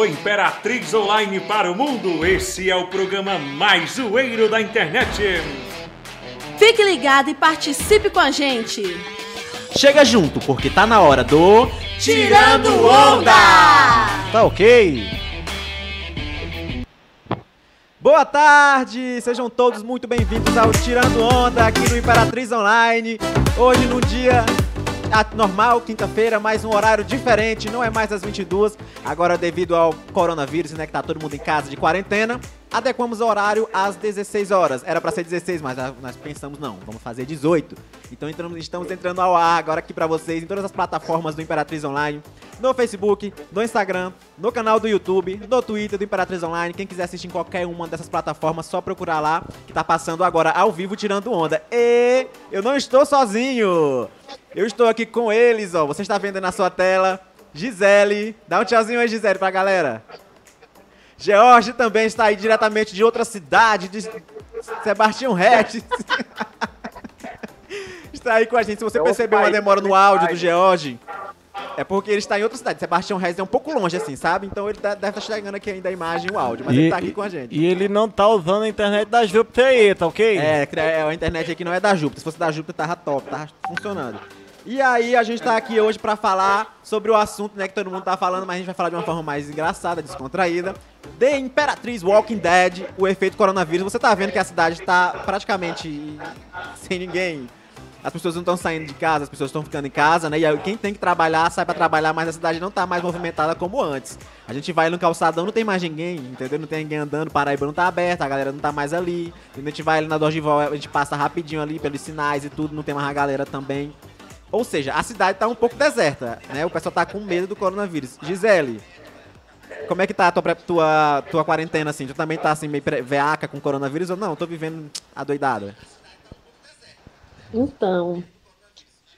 do Imperatriz Online para o mundo. Esse é o programa mais zoeiro da internet. Fique ligado e participe com a gente. Chega junto, porque tá na hora do. Tirando Onda! Tá ok? Boa tarde! Sejam todos muito bem-vindos ao Tirando Onda aqui no Imperatriz Online. Hoje, no dia normal, quinta-feira, mais um horário diferente, não é mais às 22, agora devido ao coronavírus, né, que tá todo mundo em casa de quarentena, adequamos o horário às 16 horas. Era para ser 16, mas nós pensamos não, vamos fazer 18. Então entramos, estamos entrando ao ar agora aqui para vocês em todas as plataformas do Imperatriz Online, no Facebook, no Instagram, no canal do YouTube, no Twitter do Imperatriz Online. Quem quiser assistir em qualquer uma dessas plataformas, só procurar lá, que tá passando agora ao vivo tirando onda. E eu não estou sozinho. Eu estou aqui com eles, ó. Você está vendo na sua tela. Gisele. Dá um tchauzinho aí, Gisele, pra galera. George também está aí diretamente de outra cidade, de Sebastião Regis. está aí com a gente. Se você é percebeu uma demora no áudio do George, é porque ele está em outra cidade. Sebastião Regis é um pouco longe, assim, sabe? Então ele tá, deve estar tá chegando aqui ainda a imagem e o áudio, mas e, ele está aqui com a gente. E ele não tá usando a internet da Júpiter aí, tá ok? É, é, a internet aqui não é da Júpiter. Se fosse da Júpiter, tava top, tava funcionando. E aí a gente tá aqui hoje para falar sobre o assunto, né, que todo mundo tá falando, mas a gente vai falar de uma forma mais engraçada, descontraída. The Imperatriz Walking Dead, o efeito coronavírus. Você tá vendo que a cidade tá praticamente sem ninguém. As pessoas não estão saindo de casa, as pessoas estão ficando em casa, né? E aí quem tem que trabalhar, sai para trabalhar, mas a cidade não tá mais movimentada como antes. A gente vai no calçadão, não tem mais ninguém, entendeu? Não tem ninguém andando, Paraíba não tá aberta, a galera não tá mais ali. Quando a gente vai ali na Dorgival, a gente passa rapidinho ali pelos sinais e tudo, não tem mais a galera também. Ou seja, a cidade tá um pouco deserta, né? O pessoal tá com medo do coronavírus. Gisele, como é que tá a tua, tua, tua quarentena, assim? Tu também tá, assim, meio veaca com coronavírus ou não? Tô vivendo adoidada. Então,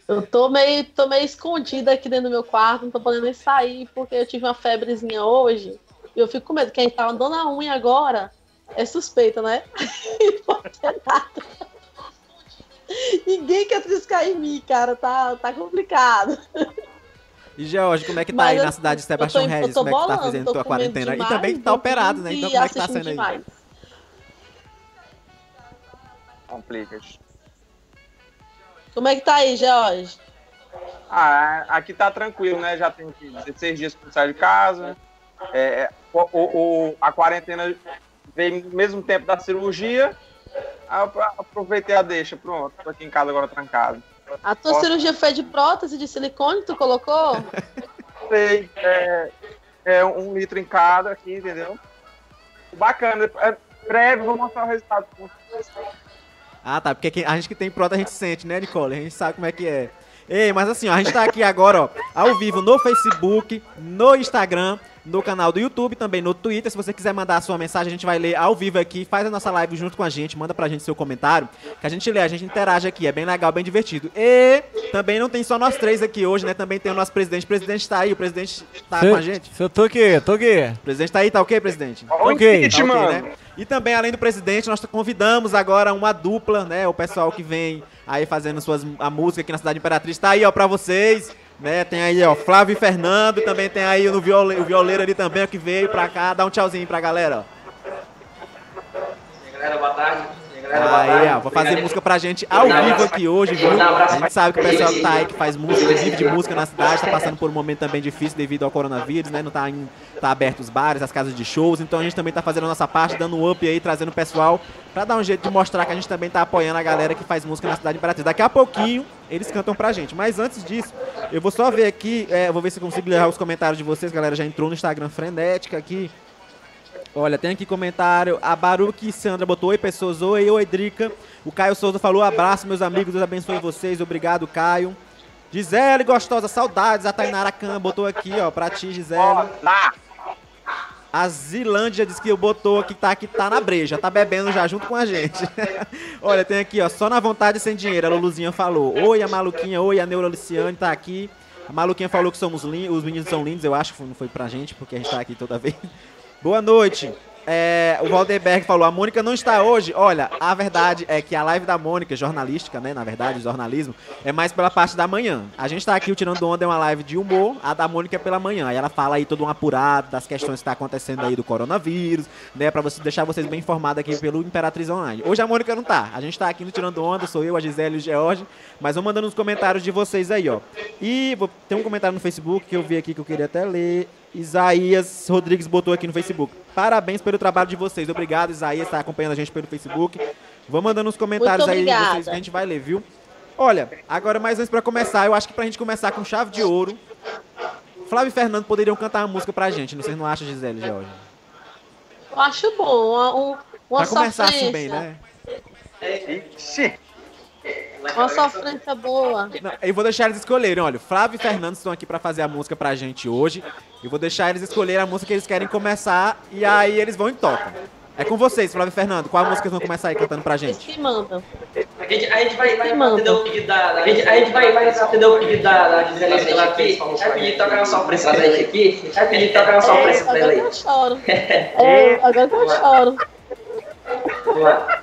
eu tô meio, tô meio escondida aqui dentro do meu quarto, não tô podendo nem sair, porque eu tive uma febrezinha hoje. E eu fico com medo. Quem tá andando a unha agora é suspeita, né? ter nada. Ninguém quer triscar em mim, cara. Tá, tá complicado. E George, como é que tá Mas aí na cidade de Sebastião Regis? Como é que tá fazendo tua quarentena? Demais, e também tá operado, né? Então como é que tá sendo demais. aí? Complicas. Como é que tá aí, George? Ah, aqui tá tranquilo, né? Já tem 16 dias que sair de casa. É, o, o, a quarentena veio no mesmo tempo da cirurgia. Aí eu aproveitei a deixa, pronto. Tô aqui em casa agora trancado. A tua Posso... cirurgia foi de prótese de silicone que tu colocou? Sei, é, é um litro em cada aqui, entendeu? Bacana, é breve, vou mostrar o resultado. Ah, tá, porque a gente que tem prótese a gente sente, né, Nicole? A gente sabe como é que é. Ei, mas assim, ó, a gente tá aqui agora, ó, ao vivo no Facebook, no Instagram, no canal do YouTube, também no Twitter. Se você quiser mandar a sua mensagem, a gente vai ler ao vivo aqui. Faz a nossa live junto com a gente, manda pra gente seu comentário, que a gente lê, a gente interage aqui. É bem legal, bem divertido. E também não tem só nós três aqui hoje, né? Também tem o nosso presidente. O presidente tá aí, o presidente tá cê, com a gente. Eu tô aqui, tô aqui. O presidente tá aí, tá ok, presidente? Tá ok. Tá okay né? E também, além do presidente, nós convidamos agora uma dupla, né? O pessoal que vem aí fazendo suas, a música aqui na Cidade Imperatriz. Tá aí, ó, pra vocês. Né, tem aí, ó, Flávio e Fernando, também tem aí no viole, o violeiro ali também, que veio pra cá. Dá um tchauzinho pra galera. Galera, boa tarde. Aí, ó, vou fazer música pra gente ao vivo aqui hoje, viu? A gente sabe que o pessoal que tá aí, que faz música, vive de música na cidade, tá passando por um momento também difícil devido ao coronavírus, né? Não tá, em, tá aberto os bares, as casas de shows, então a gente também tá fazendo a nossa parte, dando um up aí, trazendo o pessoal pra dar um jeito de mostrar que a gente também tá apoiando a galera que faz música na cidade de Imperatriz. Daqui a pouquinho eles cantam pra gente, mas antes disso, eu vou só ver aqui, é, vou ver se eu consigo ler os comentários de vocês, galera já entrou no Instagram frenética aqui. Olha, tem aqui comentário. A Baruque Sandra botou: Oi, pessoas. Oi, oi, Drica. O Caio Souza falou: Abraço, meus amigos. Deus abençoe vocês. Obrigado, Caio. Gisele, gostosa, saudades. A Tainara Khan botou aqui, ó, pra ti, Gisele. A Zilândia disse que botou aqui, tá aqui, tá na breja, tá bebendo já junto com a gente. Olha, tem aqui, ó, só na vontade sem dinheiro. A Luluzinha falou. Oi, a Maluquinha, oi, a Neura Luciane tá aqui. A Maluquinha falou que somos lindos, os meninos são lindos, eu acho que não foi pra gente, porque a gente tá aqui toda vez. Boa noite. é, o Valdeberg falou, a Mônica não está hoje. Olha, a verdade é que a live da Mônica, jornalística, né, na verdade, jornalismo, é mais pela parte da manhã. A gente tá aqui, o Tirando Onda é uma live de humor, a da Mônica é pela manhã. Aí ela fala aí todo um apurado das questões que tá acontecendo aí do coronavírus, né, pra você, deixar vocês bem informados aqui pelo Imperatriz Online. Hoje a Mônica não tá, a gente tá aqui no Tirando Onda, sou eu, a Gisele e o George, mas vou mandando os comentários de vocês aí, ó. E vou, tem um comentário no Facebook que eu vi aqui que eu queria até ler. Isaías Rodrigues botou aqui no Facebook. Parabéns pelo trabalho de vocês. Obrigado, Isaías, está acompanhando a gente pelo Facebook. Vou mandando nos comentários aí vocês que a gente vai ler, viu? Olha, agora mais antes pra começar, eu acho que pra gente começar com chave de ouro, Flávio e Fernando poderiam cantar uma música pra gente. Vocês não acham, Gisele e Jorge? Eu acho bom, uma, um- uma Pra começar assim bem, né? Ixi, Uma sofrência boa. Não, eu vou deixar eles escolherem. Olha, o Flávio e Fernando estão aqui pra fazer a música pra gente hoje. Eu vou deixar eles escolherem a música que eles querem começar e aí eles vão e tocam. É com vocês, Flávio e Fernando. Qual a música que eles vão começar aí cantando pra Eles gente? que mandam. A gente, a gente vai, vai atender o pedido da. A gente, a gente vai, vai atender o pedido da, da Gisele ela aqui. Vai pedir tocar uma surpresa pra gente aqui. Vai pedir tocar uma surpresa É, pra ela agora aí. que eu choro. É, agora que eu choro. Vamos lá.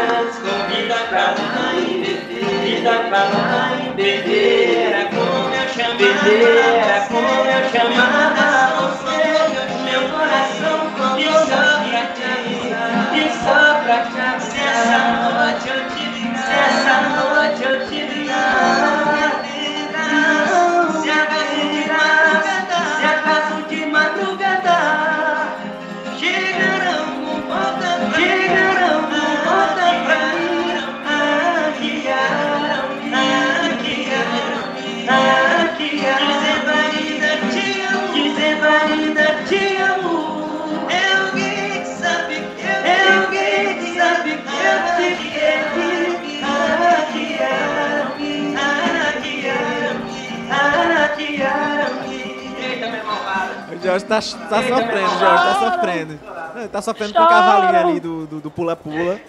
vida pra lá e beber. Era como eu chamava, beber era como eu chamava você, meu coração e só pra te, e só pra te avisar. Se essa noite eu te ligar, se essa noite Jorge tá, tá sofrendo, Jorge tá sofrendo. Tá sofrendo com o cavalinho ali do do- do pula-pula.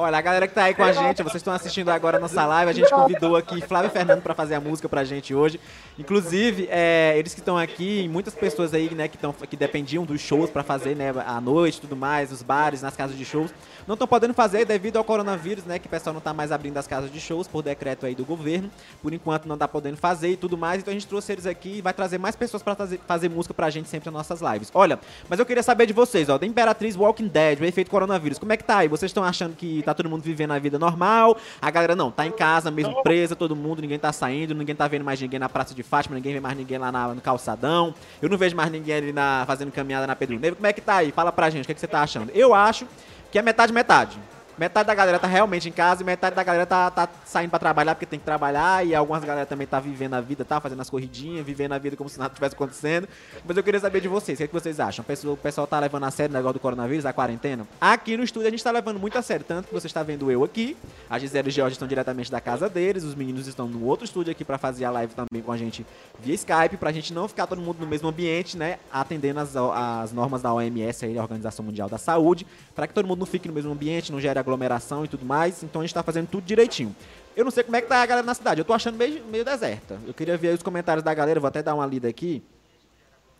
Olha, a galera que tá aí com a gente, vocês estão assistindo agora a nossa live, a gente convidou aqui Flávio Fernando pra fazer a música pra gente hoje. Inclusive, é, eles que estão aqui, muitas pessoas aí, né, que, tão, que dependiam dos shows pra fazer, né, à noite e tudo mais, os bares, nas casas de shows, não estão podendo fazer devido ao coronavírus, né, que o pessoal não tá mais abrindo as casas de shows por decreto aí do governo. Por enquanto não tá podendo fazer e tudo mais, então a gente trouxe eles aqui e vai trazer mais pessoas pra fazer, fazer música pra gente sempre nas nossas lives. Olha, mas eu queria saber de vocês, ó, da Imperatriz Walking Dead, o efeito coronavírus, como é que tá aí? Vocês estão achando que tá todo mundo vivendo a vida normal? A galera não, tá em casa mesmo, presa, todo mundo, ninguém tá saindo, ninguém tá vendo mais ninguém na Praça de Fátima, ninguém vê mais ninguém lá na- no calçadão. Eu não vejo mais ninguém ali na, fazendo caminhada na Pedro Negro. Como é que tá aí? Fala pra gente, o que, é que você tá achando? Eu acho que é metade, metade. Metade da galera tá realmente em casa e metade da galera tá, tá saindo pra trabalhar porque tem que trabalhar e algumas galera também tá vivendo a vida, tá fazendo as corridinhas, vivendo a vida como se nada tivesse acontecendo. Mas eu queria saber de vocês, o que, é que vocês acham? O pessoal, tá levando a sério o negócio do coronavírus, a quarentena? Aqui no estúdio a gente tá levando muito a sério, tanto que você está vendo eu aqui, a Gisele e o George estão diretamente da casa deles, os meninos estão no outro estúdio aqui pra fazer a live também com a gente via Skype, pra gente não ficar todo mundo no mesmo ambiente, né, atendendo as, as normas da OMS, aí, a Organização Mundial da Saúde, pra que todo mundo não fique no mesmo ambiente, não gere aglomeração e tudo mais, então a gente tá fazendo tudo direitinho. Eu não sei como é que tá a galera na cidade, eu tô achando meio, meio deserta. Eu queria ver aí os comentários da galera, vou até dar uma lida aqui.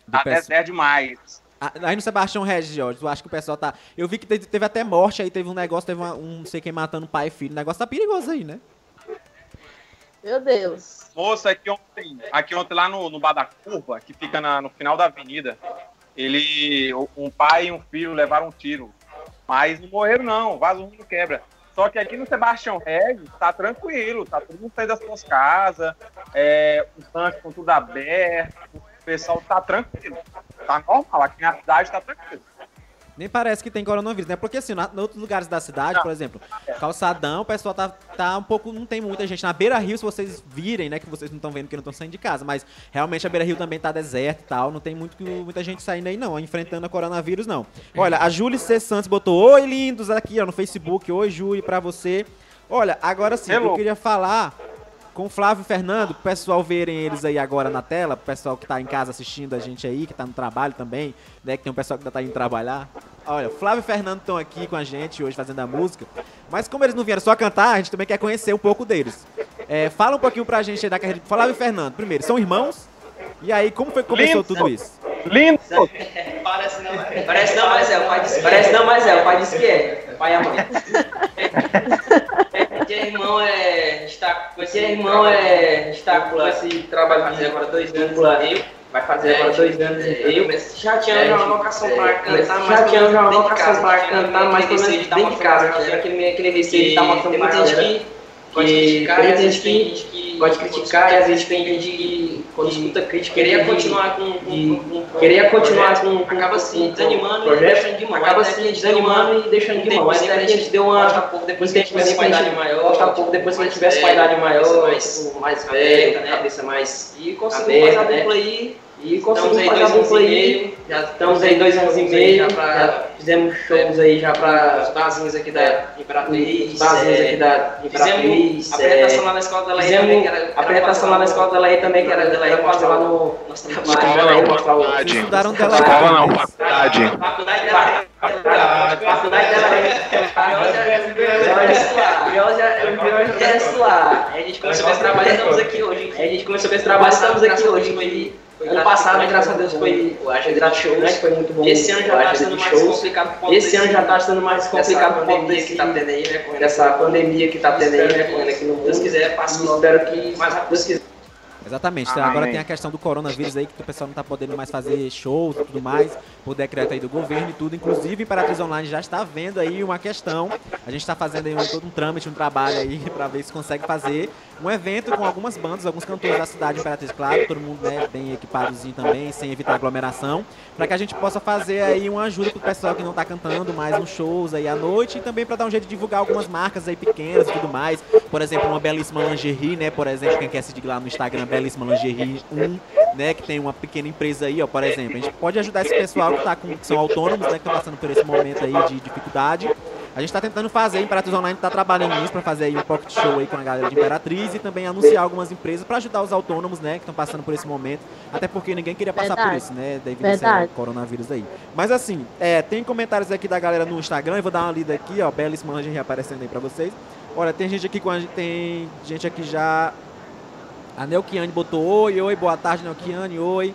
Tá pessoal- deserto demais. ah, Aí no Sebastião Regis, Jorge, eu acho que o pessoal tá. Eu vi que teve, teve até morte aí, teve um negócio, teve uma- um não sei quem matando pai e filho. O negócio tá perigoso aí, né? Meu Deus. Moça, aqui ontem, aqui ontem lá no, no Bar da Curva, que fica na- no final da avenida, ele, um pai e um filho levaram um tiro. Mas não morreram não, vaso ruim não quebra. Só que aqui no Sebastião Regis tá tranquilo, tá todo mundo saindo das suas casas, é, os bancos estão tudo aberto, o pessoal tá tranquilo. Tá normal, aqui na cidade tá tranquilo. Nem parece que tem coronavírus, né? Porque assim, na, em outros lugares da cidade, por exemplo, calçadão, o pessoal tá, tá um pouco. Não tem muita gente. Na Beira Rio, se vocês virem, né? Que vocês não estão vendo que não estão saindo de casa. Mas realmente a Beira Rio também tá deserta e tal. Não tem muito, muita gente saindo aí, não, enfrentando a coronavírus, não. Olha, a Júlia C. Santos botou Oi, lindos, aqui, ó, no Facebook. Oi, Júlia, pra você. Olha, agora sim, eu queria falar com o Flávio e Fernando, pro pessoal verem eles aí agora na tela, pro pessoal que tá em casa assistindo a gente aí, que tá no trabalho também, né? Que tem um pessoal que ainda tá indo trabalhar. Olha, Flávio e Fernando estão aqui com a gente hoje fazendo a música. Mas como eles não vieram só cantar, a gente também quer conhecer um pouco deles. É, fala um pouquinho pra gente aí da carreira de Flávio e Fernando. Primeiro, são irmãos? E aí, como foi que começou Lindo. tudo isso? Lindo! Parece não, mas é, o pai disse Parece não, mas é, o pai disse que é. O pai e a mãe. Tinha irmão é. Está com esse irmão é. Está com esse trabalho fazer agora dois anos e meio. Vai fazer agora dois anos e meio. Já tinha uma vocação para cantar, mas já tinha já uma vocação para cantar, mas pelo menos dentro de casa, aquele, receio de estar mostrando que pode criticar, e às vezes que pode criticar, e às vezes tem gente que quando escuta crítica queria continuar com, com, com queria continuar com, com acaba assim desanimando e deixando de mão, acaba assim desanimando e deixando de mão, mas a gente deu uma pouco depois que a gente tivesse uma idade maior, pouco depois que a gente tivesse uma idade maior, mais mais velha, né, cabeça mais e conseguimos fazer a dupla aí e conseguimos fazer a dupla aí, já estamos aí dois anos e meio, já fizemos shows aí já para os barzinhos aqui da Imperatriz, os barzinhos aqui da Imperatriz, apresentação lá na escola dela aí também, que era apresentação lá na escola dela aí também, que era dela aí fazer lá no nosso trabalho, Escola aí não, faculdade. Estudaram dela Escola não, faculdade. Faculdade dela. Faculdade dela. é lá. A gente começou a ver esse trabalho e estamos aqui hoje. A gente começou a ver esse trabalho e estamos aqui hoje. Ano passado, graças a Deus, foi o Agenda de Shows. Foi muito bom. Esse ano já está sendo mais complicado. por Esse ano já está sendo mais complicado por desse que está tendo aí, né? Dessa pandemia que está tendo aí, né? Correndo aqui no mundo. Se quiser, passa Espero que mais rápido se quiser. Exatamente. Então, agora tem a questão do coronavírus aí, que o pessoal não tá podendo mais fazer shows e tudo mais, por decreto aí do governo e tudo. Inclusive, Imperatriz Online já está vendo aí uma questão. A gente está fazendo aí um, todo um trâmite, um trabalho aí, pra ver se consegue fazer um evento com algumas bandas, alguns cantores da cidade de Imperatriz, claro, todo mundo né, bem equipadozinho também, sem evitar aglomeração, para que a gente possa fazer aí uma ajuda pro pessoal que não tá cantando mais uns shows aí à noite e também para dar um jeito de divulgar algumas marcas aí pequenas e tudo mais. Por exemplo, uma belíssima lingerie, né? Por exemplo, quem quer seguir lá no Instagram, belíssima lingerie 1, né? Que tem uma pequena empresa aí, ó, por exemplo. A gente pode ajudar esse pessoal que, tá com, que são autônomos, né? Que estão passando por esse momento aí de dificuldade. A gente tá tentando fazer, Imperatriz Online tá trabalhando nisso para fazer aí um pocket show aí com a galera de Imperatriz e também anunciar algumas empresas para ajudar os autônomos, né, que estão passando por esse momento. Até porque ninguém queria passar por Verdade. isso, né, devido a esse Verdade. coronavírus aí. Mas assim, é, tem comentários aqui da galera no Instagram, eu vou dar uma lida aqui, ó, belíssima lingerie aparecendo aí pra vocês. Olha, tem gente aqui com a gente, tem gente aqui já. A Nelkiane botou oi, oi, boa tarde, Nelkiane, oi.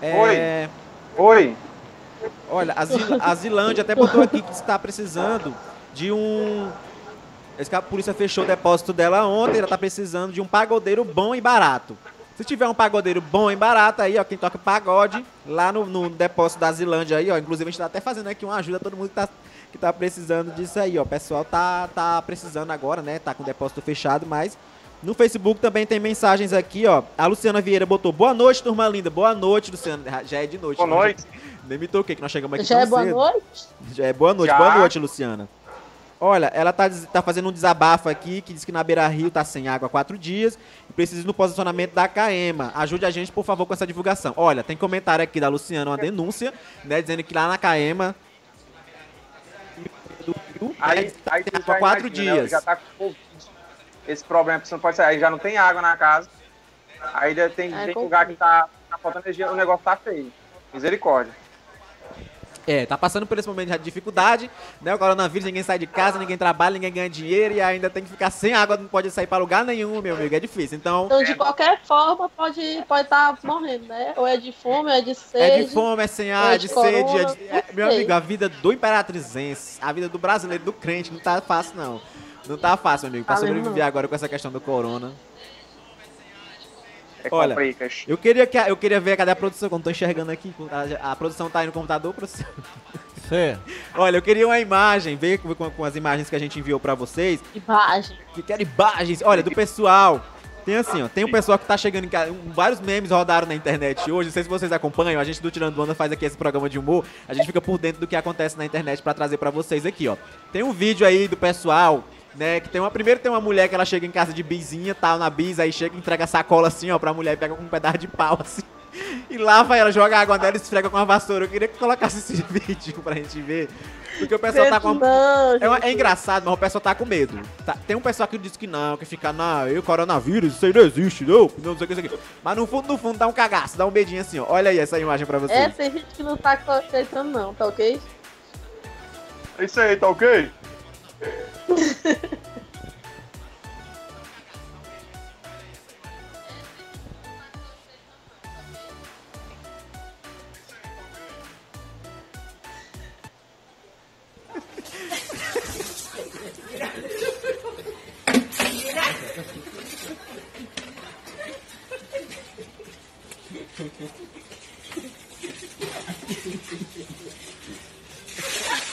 É, Oi! Olha, a, Zil- a Zilândia até botou aqui que está precisando de um. A polícia fechou o depósito dela ontem, ela está precisando de um pagodeiro bom e barato. Se tiver um pagodeiro bom e barato aí, ó, quem toca pagode, lá no, no depósito da Zilândia aí, ó. Inclusive a gente tá até fazendo aqui uma ajuda a todo mundo que tá, que tá precisando disso aí, ó. O pessoal tá, tá precisando agora, né? Tá com o depósito fechado, mas no Facebook também tem mensagens aqui, ó. A Luciana Vieira botou boa noite, turma linda. Boa noite, Luciana. Já é de noite. Boa né? noite. Nem me toquei que nós chegamos aqui Já tão é boa cedo. noite? Já é boa noite, Já. boa noite, Luciana. Olha, ela tá, tá fazendo um desabafo aqui, que diz que na Beira Rio tá sem água há quatro dias e precisa ir no posicionamento da Caema. Ajude a gente, por favor, com essa divulgação. Olha, tem comentário aqui da Luciana, uma denúncia, né, dizendo que lá na Caema do Rio, né, Aí, diz que tá aí sem tu água há já quatro imagina, né? dias. Já tá com. Esse problema, você não pode sair. Aí já não tem água na casa. Aí já tem, É, tem lugar que tá, tá faltando energia, o negócio tá feio. Misericórdia. É, tá passando por esse momento de dificuldade, né? O coronavírus, ninguém sai de casa, ninguém trabalha, ninguém ganha dinheiro e ainda tem que ficar sem água, não pode sair pra lugar nenhum, meu amigo, é difícil. Então, Então, de qualquer forma, pode estar pode tá morrendo, né? Ou é de fome, ou é de sede. É de fome, é sem ar, é de de sede. é corona, de- é- meu amigo, a vida do imperatrizense, a vida do brasileiro, do crente, não tá fácil, não. Não tá fácil, amigo, pra Tá sobreviver agora com essa questão do corona. É Olha, complicas. Eu queria, que, a- eu queria ver, cadê a produção? Como tô enxergando aqui, a, a produção tá aí no computador, produção. Cê. Olha, eu queria uma imagem, ver com, com- com as imagens que a gente enviou pra vocês. Imagem. Que quero imagens, olha, do pessoal Tem assim, ó, tem um pessoal que tá chegando em casa, um- vários memes rodaram na internet hoje, não sei se vocês acompanham, a gente do Tirando Onda faz aqui esse programa de humor, a gente fica por dentro do que acontece na internet pra trazer pra vocês aqui, ó. Tem um vídeo aí do pessoal, né, que tem uma, primeiro tem uma mulher que ela chega em casa de bizinha, tal, na bis, aí chega e entrega a sacola assim, ó, pra mulher e pega com um pedaço de pau, assim, e lava ela, joga água nela e esfrega com uma vassoura. Eu queria que colocasse esse vídeo pra gente ver, porque o pessoal tá com uma... Não, É, uma- é engraçado, mas o pessoal tá com medo. Tá- tem um pessoal que diz que não, que fica, não, eu, coronavírus, isso aí não existe, não, não sei o que, isso aqui. Mas no fundo, no fundo, dá um cagaço, dá um medinho assim, ó. Olha aí essa imagem pra vocês. É, tem gente que não tá aceitando, não, tá ok? É isso aí, tá ok?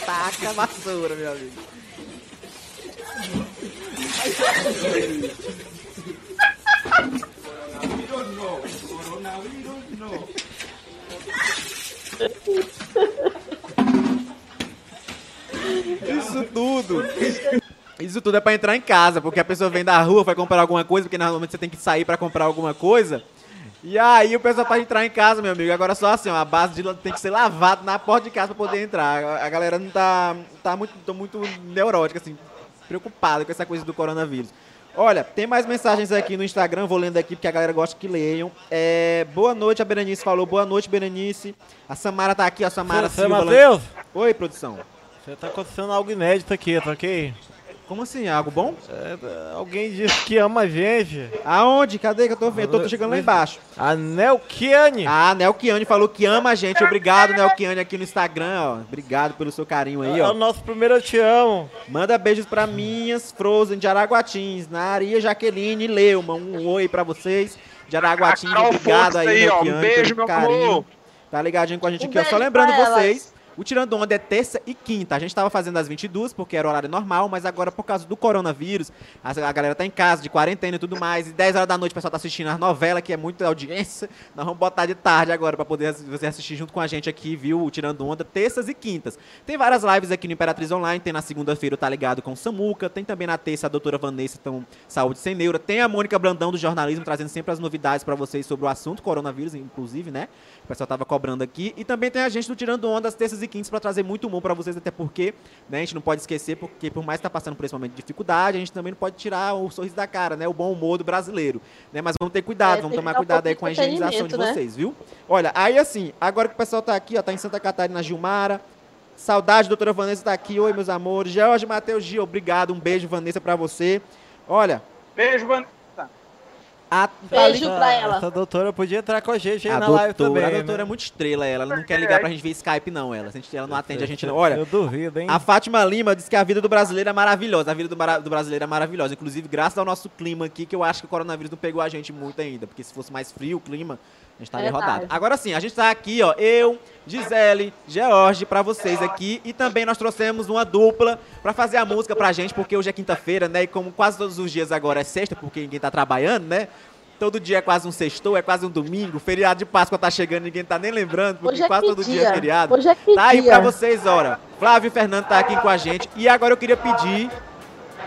Taca a vassoura, meu amigo. Isso tudo. Isso tudo é pra entrar em casa, porque a pessoa vem da rua, vai comprar alguma coisa, porque normalmente você tem que sair pra comprar alguma coisa. E aí o pessoal pra entrar em casa, meu amigo, agora só assim, ó, a base de tem que ser lavado na porta de casa pra poder entrar. A- galera não tá, tá muito, muito neurótica, assim, preocupada com essa coisa do coronavírus. Olha, tem mais mensagens aqui no Instagram, vou lendo aqui porque a galera gosta que leiam. É, boa noite, a Berenice falou. Boa noite, Berenice. A Samara tá aqui, a Samara Você, Silva. Matheus, Oi, produção. você tá acontecendo algo inédito aqui, tá ok? Como assim? Algo bom? É, alguém disse que ama a gente. Aonde? Cadê que eu tô vendo? Tô, tô chegando lá embaixo. A Nelkiane. Ah, Nelkiane falou que ama a gente. Obrigado, Nelkiane, aqui no Instagram, ó. Obrigado pelo seu carinho aí, É o ó. nosso primeiro Eu Te Amo. Manda beijos pra minhas Frozen de Araguatins, Naria Jaqueline e Leuma. Um oi pra vocês de Araguatins. Obrigado aí, aí, ó. Um Nelkiane, beijo, pelo meu amor. Tá ligadinho com a gente Um aqui, ó. Só lembrando vocês, o Tirando Onda é terça e quinta. A gente tava fazendo às 22 porque era horário normal, mas agora por causa do coronavírus, a, galera tá em casa, de quarentena e tudo mais, e 10 horas da noite o pessoal tá assistindo as novelas, que é muita audiência. Nós vamos botar de tarde agora pra poder você assistir junto com a gente aqui, viu? O Tirando Onda, terças e quintas. Tem várias lives aqui no Imperatriz Online, tem na segunda-feira o Tá Ligado com Samuca, tem também na terça a doutora Vanessa, então, Saúde Sem Neura, tem a Mônica Brandão do jornalismo, trazendo sempre as novidades pra vocês sobre o assunto coronavírus, inclusive, né? O pessoal tava cobrando aqui. E também tem a gente do Tirando Onda às terças e quintas pra trazer muito humor pra vocês, até porque, né, a gente não pode esquecer, porque por mais que tá passando por esse momento de dificuldade, a gente também não pode tirar o sorriso da cara, né? O bom humor do brasileiro, né? Mas vamos ter cuidado, É, vamos tomar dar um cuidado aí com a higienização de né? vocês, viu? Olha, aí assim, agora que o pessoal tá aqui, ó, tá em Santa Catarina, Gilmara, Saudade, doutora Vanessa tá aqui. Oi, meus amores. Jorge Matheus Gil, obrigado. Um beijo, Vanessa, pra você. Olha, Beijo, Vanessa. A Beijo pra ela. Essa doutora podia entrar com a gente aí A na live doutora, também. a doutora é né? muito estrela, ela. Ela não quer ligar pra gente ver Skype, não, ela. A gente- Ela não atende a gente, não. Olha, Eu duvido, hein? a Fátima Lima disse que a vida do brasileiro é maravilhosa. A vida do, do brasileiro é maravilhosa. Inclusive, graças ao nosso clima aqui, que eu acho que o coronavírus não pegou a gente muito ainda. Porque se fosse mais frio o clima, gente estaria Verdade. rodado. Agora sim, a gente tá aqui, ó. Eu, Gisele, George, pra vocês aqui. E também nós trouxemos uma dupla pra fazer a música pra gente, porque hoje é quinta-feira, né? E como quase todos os dias agora é sexta, porque ninguém tá trabalhando, né? Todo dia é quase um sextou, é quase um domingo. Feriado de Páscoa tá chegando, ninguém tá nem lembrando, porque é quase todo dia dia? é feriado. Hoje é que Tá aí dia? pra vocês, ora. Flávio e Fernando tá aqui com a gente. E agora eu queria pedir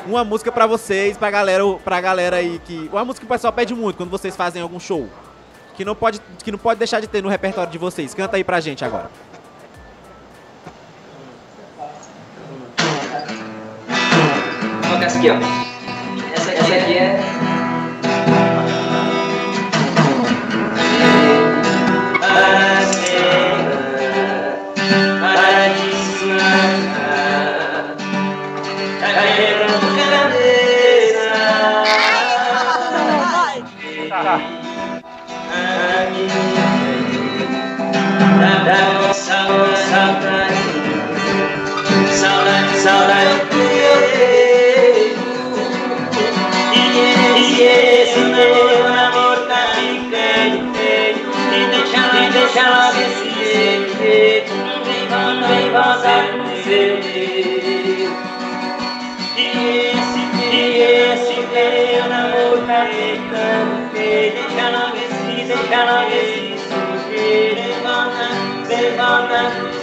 uma música pra vocês, pra galera, pra galera aí que. Uma música que o pessoal pede muito quando vocês fazem algum show. Que não pode, que não pode deixar de ter no repertório de vocês. Canta aí pra gente agora. Essa aqui, ó. Essa essa aqui é. Can I get see, can I get see, so sweet and fun,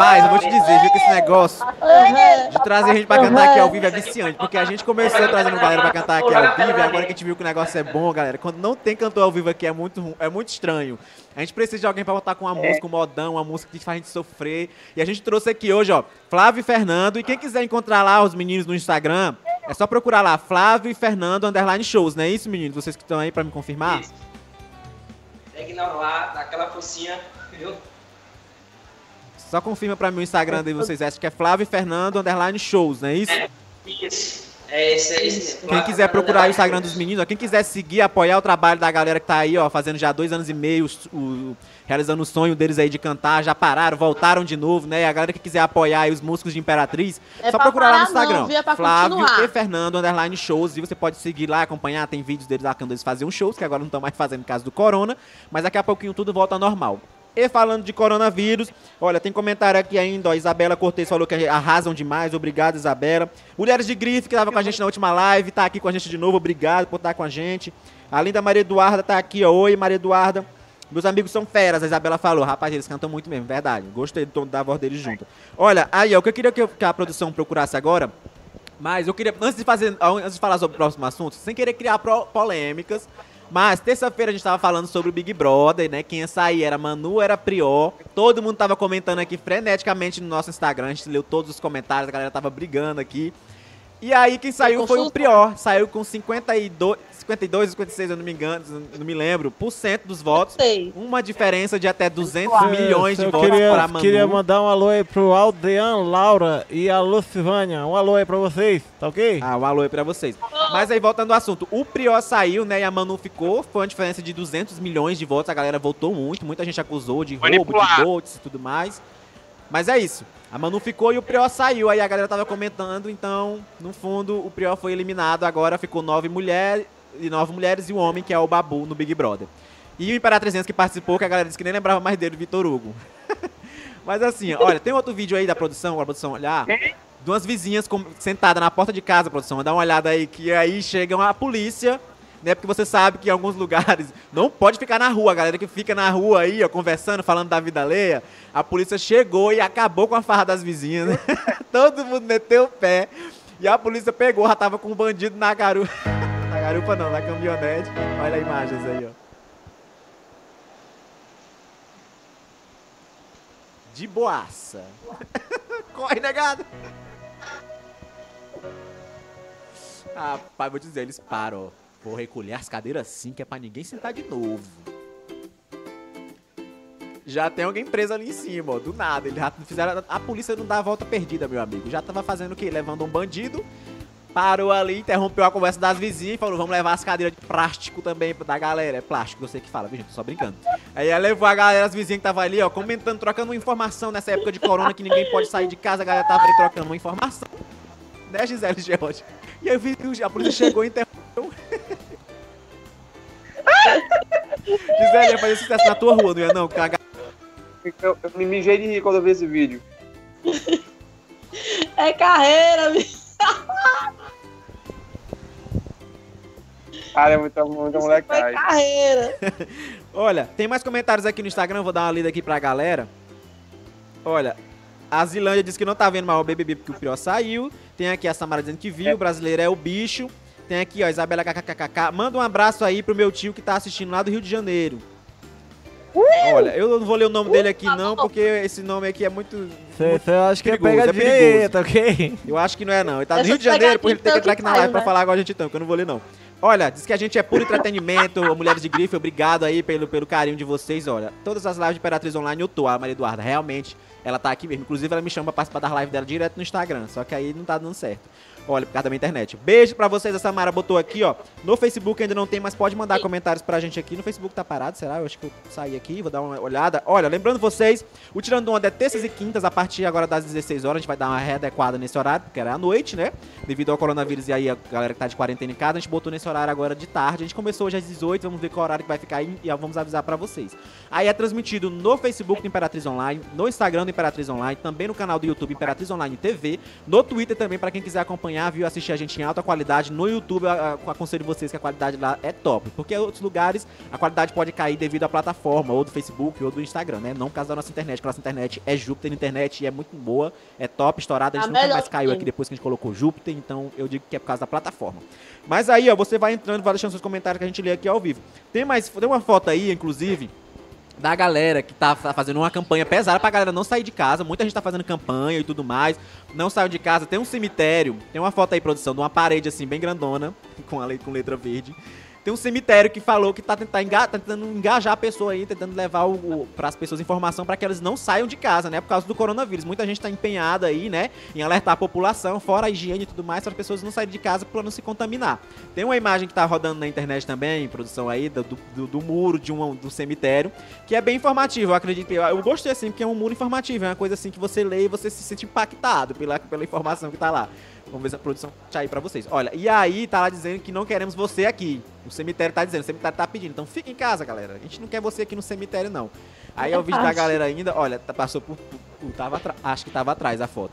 rapaz, eu vou te dizer, viu, que esse negócio de trazer a gente pra cantar aqui ao vivo é viciante, porque a gente começou trazendo galera pra cantar aqui ao vivo, e agora que a gente viu que o negócio é bom, galera, quando não tem cantor ao vivo aqui é muito, é muito estranho. A gente precisa de alguém pra botar com uma música, um modão, uma música que faz a gente sofrer. E a gente trouxe aqui hoje, ó, Flávio e Fernando, e quem quiser encontrar lá os meninos no Instagram, é só procurar lá, Flávio e Fernando, underline shows, não é isso, meninos? Vocês que estão aí pra me confirmar? Isso. Segue nós lá, dá aquela focinha, viu? Só confirma pra mim o Instagram de vocês, acho que é Flávio e Fernando, underline shows, não é isso? Isso. É esse, é esse. Quem quiser procurar o Instagram dos meninos, ó, quem quiser seguir, apoiar o trabalho da galera que tá aí, ó, fazendo já dois anos e meio, o- o- realizando o sonho deles aí de cantar, já pararam, voltaram de novo, né? E a galera que quiser apoiar aí os músicos de Imperatriz, É só procurar lá no não, Instagram. viu? É Flávio continuar. e Fernando, underline shows, e você pode seguir lá, acompanhar, tem vídeos deles lá quando eles faziam shows, que agora não estão mais fazendo por causa do corona, mas daqui a pouquinho tudo volta ao normal. E falando de coronavírus, olha, tem comentário aqui ainda, ó, Isabela Cortez falou que arrasam demais, obrigado Isabela. Mulheres de Grife, que tava com a gente na última live, tá aqui com a gente de novo, obrigado por estar com a gente. A linda Maria Eduarda tá aqui, ó, oi Maria Eduarda. Meus amigos são feras, a Isabela falou. Rapaz, eles cantam muito mesmo, verdade. Gostei do tom da voz deles junto. Olha, aí, ó, o que eu queria que, a produção procurasse agora, mas eu queria, antes de fazer, antes de falar sobre o próximo assunto, sem querer criar polêmicas, mas terça-feira a gente tava falando sobre o Big Brother, né? Quem ia sair era Manu, era Prior. Todo mundo tava comentando aqui freneticamente no nosso Instagram. A gente leu todos os comentários, a galera tava brigando aqui. E aí quem saiu foi o. Prior. Saiu com 52, 52, 56, eu não me engano, não me lembro, por cento dos votos. Sei. Uma diferença de até 200 milhões de votos queria, pra Manu. queria mandar um alô aí pro Aldean Laura e a Lucivânia. Um alô aí pra vocês, tá ok? Ah, um alô aí pra vocês. Mas aí, voltando ao assunto, o Prior saiu, né, e a Manu ficou, foi uma diferença de 200 milhões de votos, a galera votou muito, muita gente acusou de roubo, de votos e tudo mais. Mas é isso, a Manu ficou e o Prior saiu, aí a galera tava comentando, então, no fundo, o Prior foi eliminado, agora ficou nove mulheres, e nove mulheres e um homem, que é o Babu, no Big Brother. E o Imperatrizense que participou, que a galera disse que nem lembrava mais dele, o Vitor Hugo. Mas assim, olha, tem outro vídeo aí da produção, a produção olhar. De umas vizinhas sentadas na porta de casa, produção. Dá uma olhada aí, que aí chega a polícia, né? Porque você sabe que em alguns lugares não pode ficar na rua. A galera que fica na rua aí, ó, conversando, falando da vida alheia. A polícia chegou e acabou com a farra das vizinhas, né? Todo mundo meteu o pé. E a polícia pegou, já tava com um bandido na garupa. na garupa não, na caminhonete. Olha a imagens aí, ó. De boaça. Corre, negado. Rapaz, vou te dizer, eles param. Vou recolher as cadeiras assim, que é pra ninguém sentar de novo. Já tem alguém preso ali em cima, ó, do nada. Eles já fizeram. A polícia não dá a volta perdida, meu amigo. Já tava fazendo o quê? Levando um bandido. Parou ali, interrompeu a conversa das vizinhas e falou: vamos levar as cadeiras de plástico também da galera. É plástico, sei que fala, viu, gente? Só brincando. Aí ela levou a galera, as vizinhas que tava ali, ó, comentando, trocando informação nessa época de corona que ninguém pode sair de casa, a galera tava ali trocando uma informação. Né, Gisele George? E aí a polícia chegou e interrompeu. Gisele, ia fazer sucesso na tua rua, não ia não? Caga... Eu, eu me mijei de rir quando eu vi esse vídeo. É carreira, bicho. Cara, é muita, muita molecagem. carreira. Olha, tem mais comentários aqui no Instagram, vou dar uma lida aqui pra galera. Olha, a Zilândia disse que não tá vendo mais o BBB porque o Prior saiu. Tem aqui a Samara dizendo que viu, o brasileiro é o bicho. Tem aqui, ó, Isabela KKKK. Manda um abraço aí pro meu tio que tá assistindo lá do Rio de Janeiro. Olha, eu não vou ler o nome dele aqui não, porque esse nome aqui é muito... Você acha que é perigoso, é pegadinha perigoso. tá ok? Eu acho que não é não. Ele tá do Rio de Janeiro, por ele ter que entrar aqui na live faz, pra né? falar igual a gente então, que eu não vou ler não. Olha, diz que a gente é puro entretenimento, Mulheres de Grife, obrigado aí pelo, pelo carinho de vocês, olha. Todas as lives de Imperatriz Online eu tô, a Maria Eduarda, realmente, ela tá aqui mesmo. Inclusive ela me chama pra participar das lives dela direto no Instagram, só que aí não tá dando certo. Olha, por causa da minha internet. Beijo pra vocês, a Samara botou aqui, ó. No Facebook ainda não tem, mas pode mandar comentários pra gente aqui. No Facebook tá parado, será? Eu acho que eu saí aqui, vou dar uma olhada. Olha, lembrando vocês, o Tirando Onda é terças e quintas, a partir agora das 16 horas. A gente vai dar uma readequada nesse horário, porque era à noite, né? Devido ao coronavírus e aí a galera que tá de quarentena em casa, a gente botou nesse horário agora de tarde. A gente começou hoje às 18, vamos ver qual horário que vai ficar aí e vamos avisar pra vocês. Aí é transmitido no Facebook do Imperatriz Online, no Instagram do Imperatriz Online, também no canal do YouTube Imperatriz Online TV, no Twitter também, pra quem quiser acompanhar, viu, assistir a gente em alta qualidade. No YouTube, aconselho vocês que a qualidade lá é top, porque em outros lugares a qualidade pode cair devido à plataforma, ou do Facebook, ou do Instagram, né? Não por causa da nossa internet, porque a nossa internet é Júpiter Internet e é muito boa, é top, estourada, a gente A nunca mais caiu aqui depois que a gente colocou Júpiter, então eu digo que é por causa da plataforma. Mas aí, ó, você vai entrando, vai deixando seus comentários que a gente lê aqui ao vivo. Tem mais, tem uma foto aí, inclusive, da galera que tá fa- fazendo uma campanha pesada pra galera não sair de casa. Muita gente tá fazendo campanha e tudo mais. Não saiu de casa. Tem um cemitério. Tem uma foto aí, produção, de uma parede assim, bem grandona, com, a com letra verde. Tem um cemitério que falou que tá, tentando enga- tá tentando engajar a pessoa aí, tentando levar o, o, pras pessoas informação para que elas não saiam de casa, né? Por causa do coronavírus. Muita gente tá empenhada aí, né? Em alertar a população, fora a higiene e tudo mais, para as pessoas não saírem de casa para não se contaminar. Tem uma imagem que tá rodando na internet também, produção aí, do, do, do muro de um do cemitério, que é bem informativo, eu acredito. Eu, eu gostei assim, porque é um muro informativo, é uma coisa assim que você lê e você se sente impactado pela, pela informação que tá lá. Vamos ver se a produção tá aí pra vocês. Olha, e aí tá lá dizendo que não queremos você aqui. O cemitério tá dizendo, o cemitério tá pedindo. Então fica em casa, galera. A gente não quer você aqui no cemitério, não. Aí é o vídeo da galera ainda, olha, tá- passou por. por- tava acho que tava atrás a foto.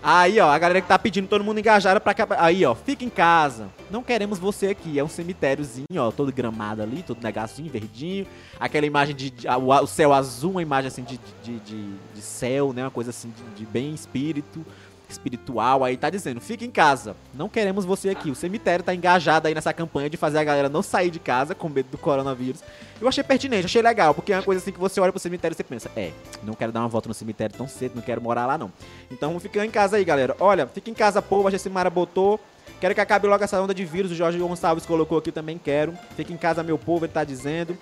Aí, ó, a galera que tá pedindo todo mundo engajada pra cá. Aí, ó, fica em casa. Não queremos você aqui. É um cemitériozinho, ó, todo gramado ali, todo negocinho, verdinho. Aquela imagem de. de- a- o céu azul, uma imagem assim de, de, de, de céu, né? Uma coisa assim de, de bem espírito. Espiritual, aí tá dizendo, fica em casa, não queremos você aqui. O cemitério tá engajado aí nessa campanha de fazer a galera não sair de casa com medo do coronavírus. Eu achei pertinente, achei legal, porque é uma coisa assim que você olha pro cemitério e você pensa, é, não quero dar uma volta no cemitério tão cedo, não quero morar lá não. Então fica em casa aí, galera. Olha, fica em casa, povo, a Gessimara botou. Quero que acabe logo essa onda de vírus. O Jorge Gonçalves colocou aqui também, quero. Fica em casa, meu povo, ele tá dizendo.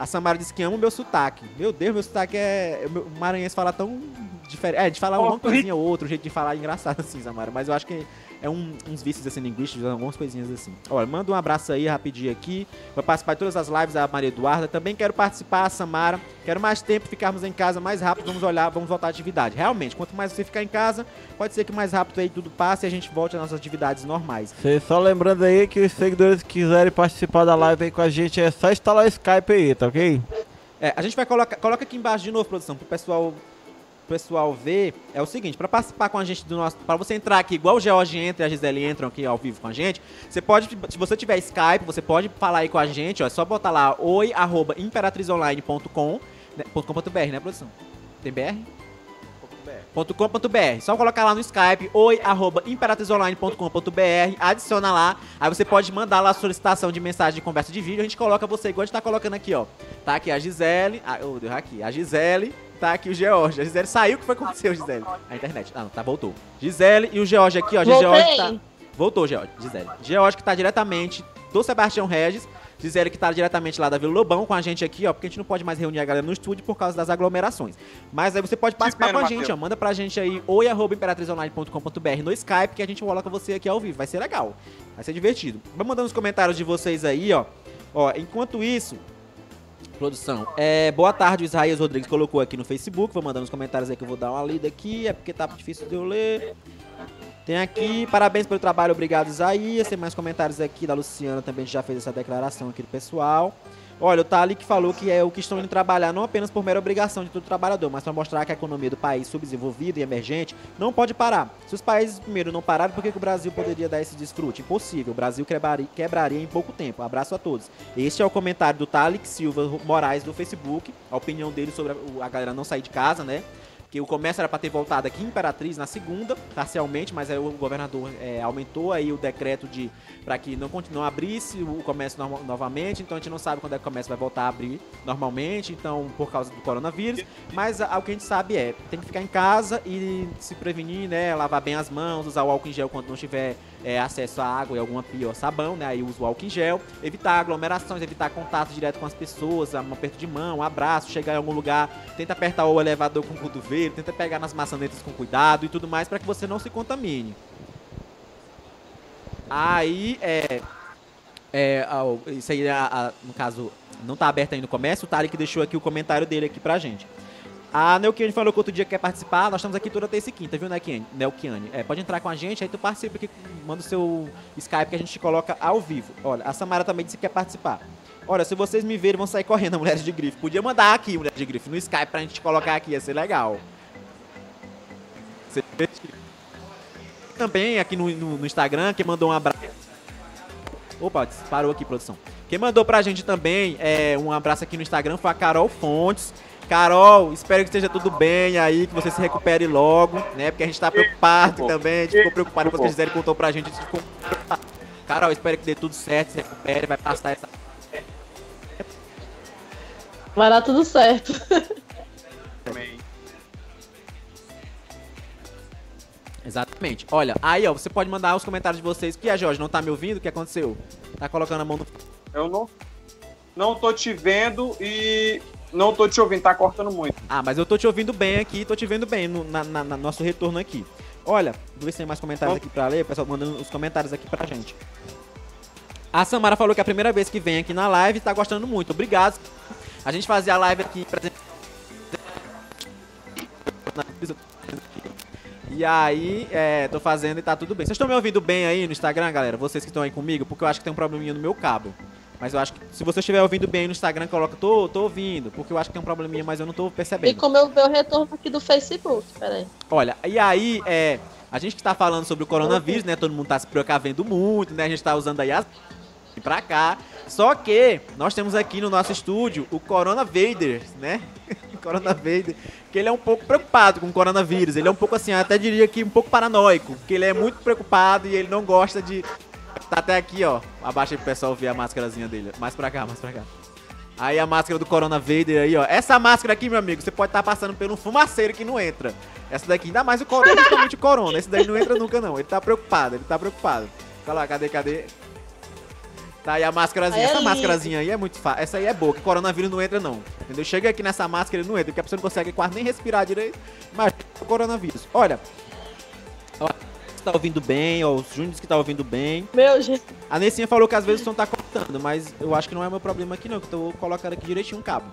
A Samara disse que ama o meu sotaque. Meu Deus, meu sotaque é. O meu- o maranhense fala tão diferente. É, de falar uma coisinha ou outra, um jeito de falar engraçado assim, Samara. Mas eu acho que é um- uns vícios assim linguísticos, algumas coisinhas assim. Olha, manda um abraço aí rapidinho aqui. Vai participar de todas as lives da Maria Eduarda. Também quero participar, Samara. Quero mais tempo, ficarmos em casa mais rápido. Vamos olhar, vamos voltar à atividade. Realmente, quanto mais você ficar em casa, pode ser que mais rápido aí tudo passe e a gente volte às nossas atividades normais. Vocês só lembrando aí que os seguidores que quiserem participar da live aí com a gente é só instalar o Skype aí, tá ok? É, a gente vai colocar. Coloca aqui embaixo de novo, produção, pro pessoal. Pessoal ver, é o seguinte, para participar com a gente do nosso, para você entrar aqui igual o George entra e a Gisele entram aqui ao vivo com a gente, você pode, se você tiver Skype, você pode falar aí com a gente, ó, é só botar lá oi arroba imperatrizonline.com, né, né, produção? Tem BR? .com.br. Só colocar lá no Skype, oi, arroba imperatrizonline.com.br, adiciona lá, aí você pode mandar lá a solicitação de mensagem de conversa de vídeo, a gente coloca você igual a gente tá colocando aqui, ó. Tá aqui a Gisele, ah, oh, deu aqui, a Gisele, tá aqui o George. A Gisele saiu, o que foi que aconteceu, Gisele? A internet. Ah, não, tá, voltou. Gisele e o George aqui, ó, George tá... Voltou, George, Gisele. George que tá diretamente do Sebastião Regis. Gisele que tá diretamente lá da Vila Lobão com a gente aqui, ó, porque a gente não pode mais reunir a galera no estúdio por causa das aglomerações. Mas aí você pode participar pena, com a gente, Matheus. ó. Manda pra gente aí, oi arroba imperatrizonline.com.br no Skype, que a gente coloca você aqui ao vivo. Vai ser legal. Vai ser divertido. Vamos mandando os comentários de vocês aí, ó. Ó, enquanto isso, produção, é, boa tarde, o Israel Rodrigues colocou aqui no Facebook. Vou mandando os comentários aí que eu vou dar uma lida aqui, é porque tá difícil de eu ler. Tem aqui, parabéns pelo trabalho, obrigado Isaías. Tem mais comentários aqui da Luciana também, já fez essa declaração aqui do pessoal. Olha, o Tali que falou que é o que estão indo trabalhar não apenas por mera obrigação de todo trabalhador, mas para mostrar que a economia do país subdesenvolvido e emergente não pode parar. Se os países primeiro não pararem, por que, que o Brasil poderia dar esse desfrute? Impossível. O Brasil quebraria, quebraria em pouco tempo. Abraço a todos. Este é o comentário do Talik Silva Moraes do Facebook. A opinião dele sobre a galera não sair de casa, né? Que o comércio era para ter voltado aqui em Imperatriz na segunda, parcialmente, mas aí o governador é, aumentou aí o decreto de para que não não abrisse o comércio norma- novamente, então a gente não sabe quando é que o comércio vai voltar a abrir normalmente, então por causa do coronavírus, mas a- o que a gente sabe é, tem que ficar em casa e se prevenir, né, lavar bem as mãos, usar o álcool em gel quando não tiver é, acesso à água e alguma pia ou sabão, né, aí usa o álcool em gel, evitar aglomerações, evitar contato direto com as pessoas, um aperto de mão, um abraço, chegar em algum lugar, tenta apertar o elevador com o cotovelo, tenta pegar nas maçanetas com cuidado e tudo mais para que você não se contamine. Aí, é. É, isso aí, no caso, não tá aberto ainda no comércio. O Tarek deixou aqui o comentário dele aqui pra gente. A Nelkiane falou que outro dia quer participar. Nós estamos aqui toda terça e quinta, viu? Nelkiane. É, pode entrar com a gente, aí tu participa aqui, manda o seu Skype que a gente te coloca ao vivo. Olha, a Samara também disse que quer participar. Olha, se vocês me verem, vão sair correndo, mulheres de grife. Podia mandar aqui, mulheres de grife, no Skype pra gente te colocar aqui, ia ser legal. Também aqui no, no- no Instagram, que mandou um abraço. Opa, parou aqui, produção. Quem mandou pra gente também é, um abraço aqui no Instagram foi a Carol Fontes. Carol, espero que esteja tudo bem aí, que você se recupere logo, né? Porque a gente tá preocupado também, a gente ficou preocupado depois que a Gisele contou pra gente, a gente ficou preocupado. Carol, espero que dê tudo certo, se recupere, vai passar essa. Vai dar tudo certo. Exatamente. Olha, aí ó, você pode mandar os comentários de vocês. Que a Jorge não tá me ouvindo? O que aconteceu? Tá colocando a mão no. Eu não, não tô te vendo e não tô te ouvindo, tá cortando muito. Ah, mas eu tô te ouvindo bem aqui, tô te vendo bem no na, na- na nosso retorno aqui. Olha, vou ver se tem mais comentários aqui pra ler, o pessoal mandando os comentários aqui pra gente. A Samara falou que é a primeira vez que vem aqui na live tá gostando muito. Obrigado. A gente fazia a live aqui. E aí, é, tô fazendo e tá tudo bem. Vocês estão me ouvindo bem aí no Instagram, galera? Vocês que estão aí comigo? Porque eu acho que tem um probleminha no meu cabo. Mas eu acho que se você estiver ouvindo bem no Instagram, coloca, tô, tô ouvindo. Porque eu acho que tem um probleminha, mas eu não tô E percebendo. como eu o retorno aqui do Facebook, peraí. Olha, e aí, é, a gente que tá falando sobre o coronavírus, né? Todo mundo tá se precavendo muito, né? A gente tá usando aí as pra cá. Só que nós temos aqui no nosso estúdio o Corona Vader, né? Corona Vader, que ele é um pouco preocupado com o coronavírus. Ele é um pouco assim, eu até diria que um pouco paranoico, porque ele é muito preocupado e ele não gosta de tá até aqui, ó. Abaixa aí pro pessoal ver a máscarazinha dele. Mais pra cá, mais pra cá. Aí a máscara do Corona Vader aí, ó. Essa máscara aqui, meu amigo, você pode estar passando por um fumaceiro que não entra. Essa daqui, ainda mais o Corona, principalmente o Corona. Esse daí não entra nunca, não. Ele tá preocupado, ele tá preocupado. Olha lá, cadê, cadê? Tá aí a máscarazinha. É Essa máscarazinha aí é muito fácil. Essa aí é boa, que coronavírus não entra, não. Entendeu? Chega aqui nessa máscara, ele não entra, porque a pessoa não consegue quase nem respirar direito. Mas o coronavírus. Olha. Ó, você tá ouvindo bem, ó. Os Júnior que tá ouvindo bem. Meu, gente. A Nessinha falou que às vezes o som tá cortando, mas eu acho que não é meu problema aqui não, que eu tô colocando aqui direitinho o cabo.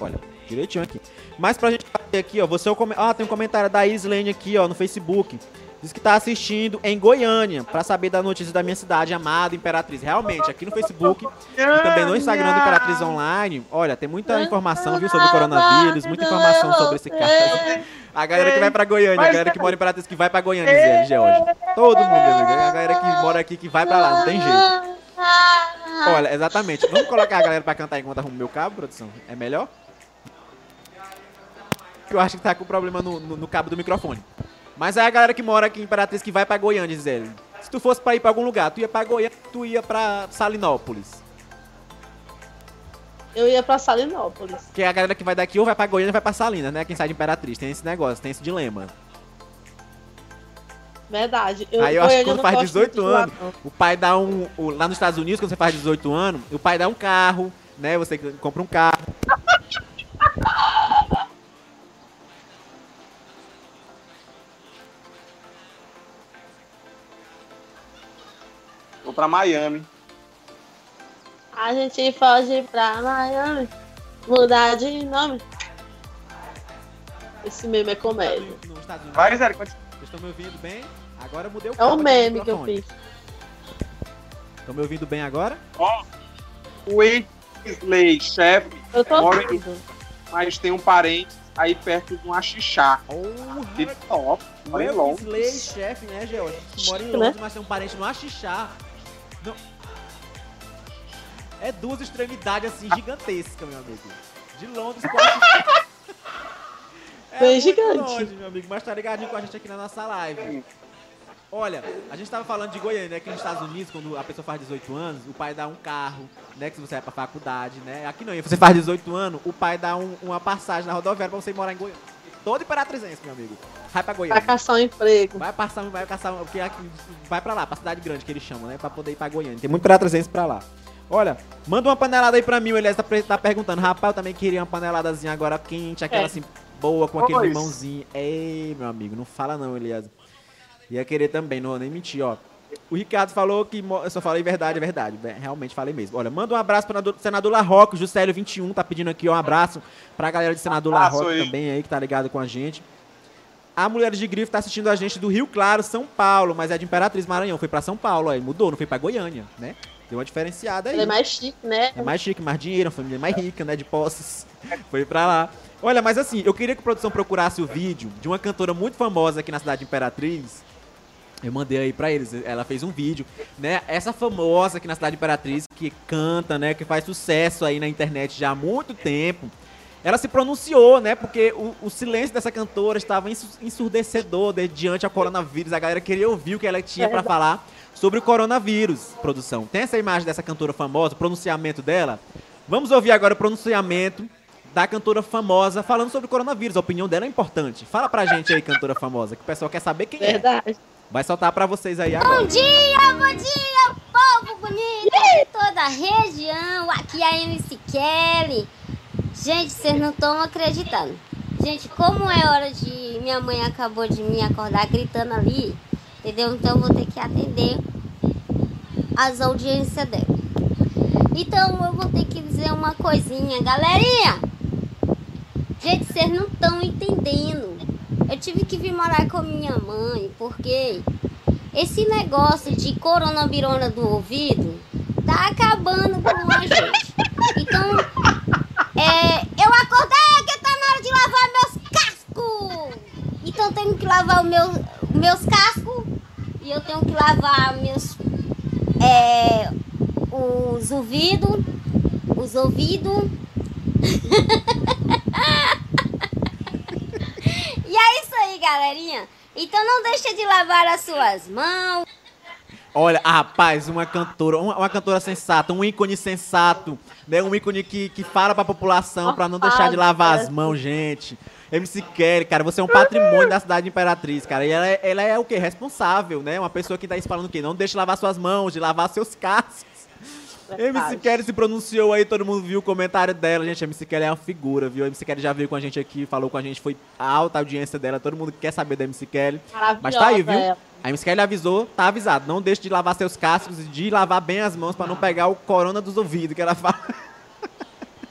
Olha, direitinho aqui. Mas pra gente fazer aqui, ó, você é o come... Ah, tem um comentário da Islane aqui, ó, no Facebook. Diz que tá assistindo em Goiânia, pra saber da notícia da minha cidade, amada Imperatriz. Realmente, aqui no Facebook e também no Instagram do Imperatriz Online, olha, tem muita informação, viu, sobre o coronavírus, muita informação sobre esse caso. A galera que vai pra Goiânia, a galera que mora em Imperatriz que vai pra Goiânia, Zé, George. Todo mundo, amigo. A galera que mora aqui que vai pra lá, não tem jeito. Olha, exatamente. Vamos colocar a galera pra cantar enquanto arrumo meu cabo, produção? É melhor? Eu acho que tá com problema no, no- no cabo do microfone. Mas aí a galera que mora aqui em Imperatriz que vai pra Goiânia, Gisele. Se tu fosse pra ir pra algum lugar, tu ia pra Goiânia, tu ia pra Salinópolis. Eu ia pra Salinópolis. Porque a galera que vai daqui ou vai pra Goiânia ou vai pra Salinas, né? Quem sai de Imperatriz. Tem esse negócio, tem esse dilema. Verdade. Eu, Aí eu acho que quando faz gosto 18 muito de lá, anos, o pai dá um. o- lá nos Estados Unidos, quando você faz 18 anos, o pai dá um carro, né? Você compra um carro. Vou pra Miami. A gente ir pra Miami. Mudar de nome. Esse meme é comédia. Nos Estados Unidos. Vai. Vocês estão me ouvindo bem? Agora eu mudei o É um meme que eu fiz. Estão me ouvindo bem agora? O Wesley, chefe, Eu tô Mora em- ouvindo. mas tem um parente aí perto de um axixá. Que Oh, top. Mora em Londres. Slay, chefe, né, George? Mora em Né? Londres, mas tem um parente no Axixá. Não. É duas extremidades assim gigantescas, meu amigo. De Londres Axixá. É Bem gigante. longe, meu amigo, mas tá ligadinho com a gente aqui na nossa live. Olha, a gente tava falando de Goiânia, né? Que nos Estados Unidos, quando a pessoa faz 18 anos, o pai dá um carro, né? Que se você vai pra faculdade, né? Aqui não, você faz 18 anos, o pai dá um- uma passagem na rodoviária pra você ir morar em Goiânia. Todo imperatrizense, meu amigo. Vai pra Goiânia. caçar um emprego. Vai passar, vai caçar, porque aqui, vai pra lá, pra cidade grande que eles chamam, né? Pra poder ir pra Goiânia. Tem muito imperatrizense pra lá. Olha, manda uma panelada aí pra mim, o Elias tá, tá perguntando. Rapaz, eu também queria uma paneladazinha agora quente, aquela É. assim, boa, com aquele Pois. limãozinho. Ei, meu amigo, não fala não, Elias. Ia querer também, não vou nem mentir, ó. O Ricardo falou que. Eu só falei verdade, é verdade. Realmente falei mesmo. Olha, manda um abraço para o senador Larroque, Juscelio 21, tá pedindo aqui ó, um abraço pra galera de senador Larroque também aí, que tá ligado com a gente. A Mulheres de Grifo tá assistindo a gente do Rio Claro, São Paulo, mas é de Imperatriz Maranhão. Foi pra São Paulo, aí mudou, não foi pra Goiânia, né? Deu uma diferenciada aí. Ele é mais chique, né? É mais chique, mais dinheiro, uma família mais rica, né? De posses. Foi pra lá. Olha, mas assim, eu queria que a produção procurasse o vídeo de uma cantora muito famosa aqui na cidade de Imperatriz. Eu mandei aí pra eles. Ela fez um vídeo, né? Essa famosa aqui na cidade de Imperatriz, que canta, né? Que faz sucesso aí na internet já há muito tempo. Ela se pronunciou, né? Porque o, o silêncio dessa cantora estava ensu- ensurdecedor de- diante ao coronavírus. A galera queria ouvir o que ela tinha pra falar sobre o coronavírus, produção. Tem essa imagem dessa cantora famosa, o pronunciamento dela? Vamos ouvir agora o pronunciamento da cantora famosa falando sobre o coronavírus. A opinião dela é importante. Fala pra gente aí, cantora famosa, que o pessoal quer saber quem é. Verdade. Vai soltar pra vocês aí agora. Bom dia, bom dia, povo bonito de toda a região. Aqui é a MC Kelly. Gente, vocês não estão acreditando. Gente, como é hora de. Minha mãe acabou de me acordar gritando ali, entendeu? Então vou ter que atender as audiências dela. Então eu vou ter que dizer uma coisinha, galerinha. Gente, vocês não estão entendendo. Eu tive que vir morar com minha mãe, porque esse negócio de coronavírus do ouvido tá acabando com a gente. Então, é, eu acordei que tá na hora de lavar meus cascos. Então, tenho que lavar o meu, meus cascos eu tenho que lavar meus é, os ouvidos, os ouvidos. E é isso aí, galerinha. Então não deixa de lavar as suas mãos. Olha, rapaz, uma cantora, uma, uma cantora sensata, um ícone sensato, né? Um ícone que, que fala pra população pra não deixar de lavar as mãos, gente. MC Kelly, cara, você é um patrimônio da cidade de Imperatriz, cara. E ela, é- ela é o quê? Responsável, né? Uma pessoa que tá falando o quê? Não deixe de lavar suas mãos, de lavar seus cascos. MC Kelly se pronunciou aí, todo mundo viu o comentário dela. Gente, a MC Kelly é uma figura, viu? A MC Kelly já veio com a gente aqui, falou com a gente, foi a alta audiência dela. Todo mundo quer saber da MC Kelly. Mas tá aí, viu? A MC Kelly avisou, tá avisado. Não deixe de lavar seus cascos e de lavar bem as mãos pra não pegar o corona dos ouvidos, que ela fala.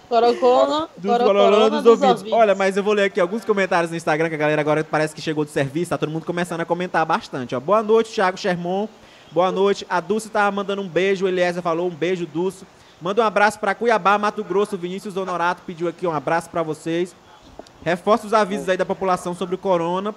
Corocona, corona dos, dos ouvidos. ouvidos. Olha, mas eu vou ler aqui alguns comentários no Instagram, que a galera agora parece que chegou do serviço, tá todo mundo começando a comentar bastante. Ó. Boa noite, Thiago Sherman. Boa noite. A Dulce tá mandando um beijo, o Eliezer falou um beijo, Dulce. Manda um abraço pra Cuiabá, Mato Grosso. Vinícius Honorato pediu aqui um abraço pra vocês. Reforça os avisos aí da população sobre o corona.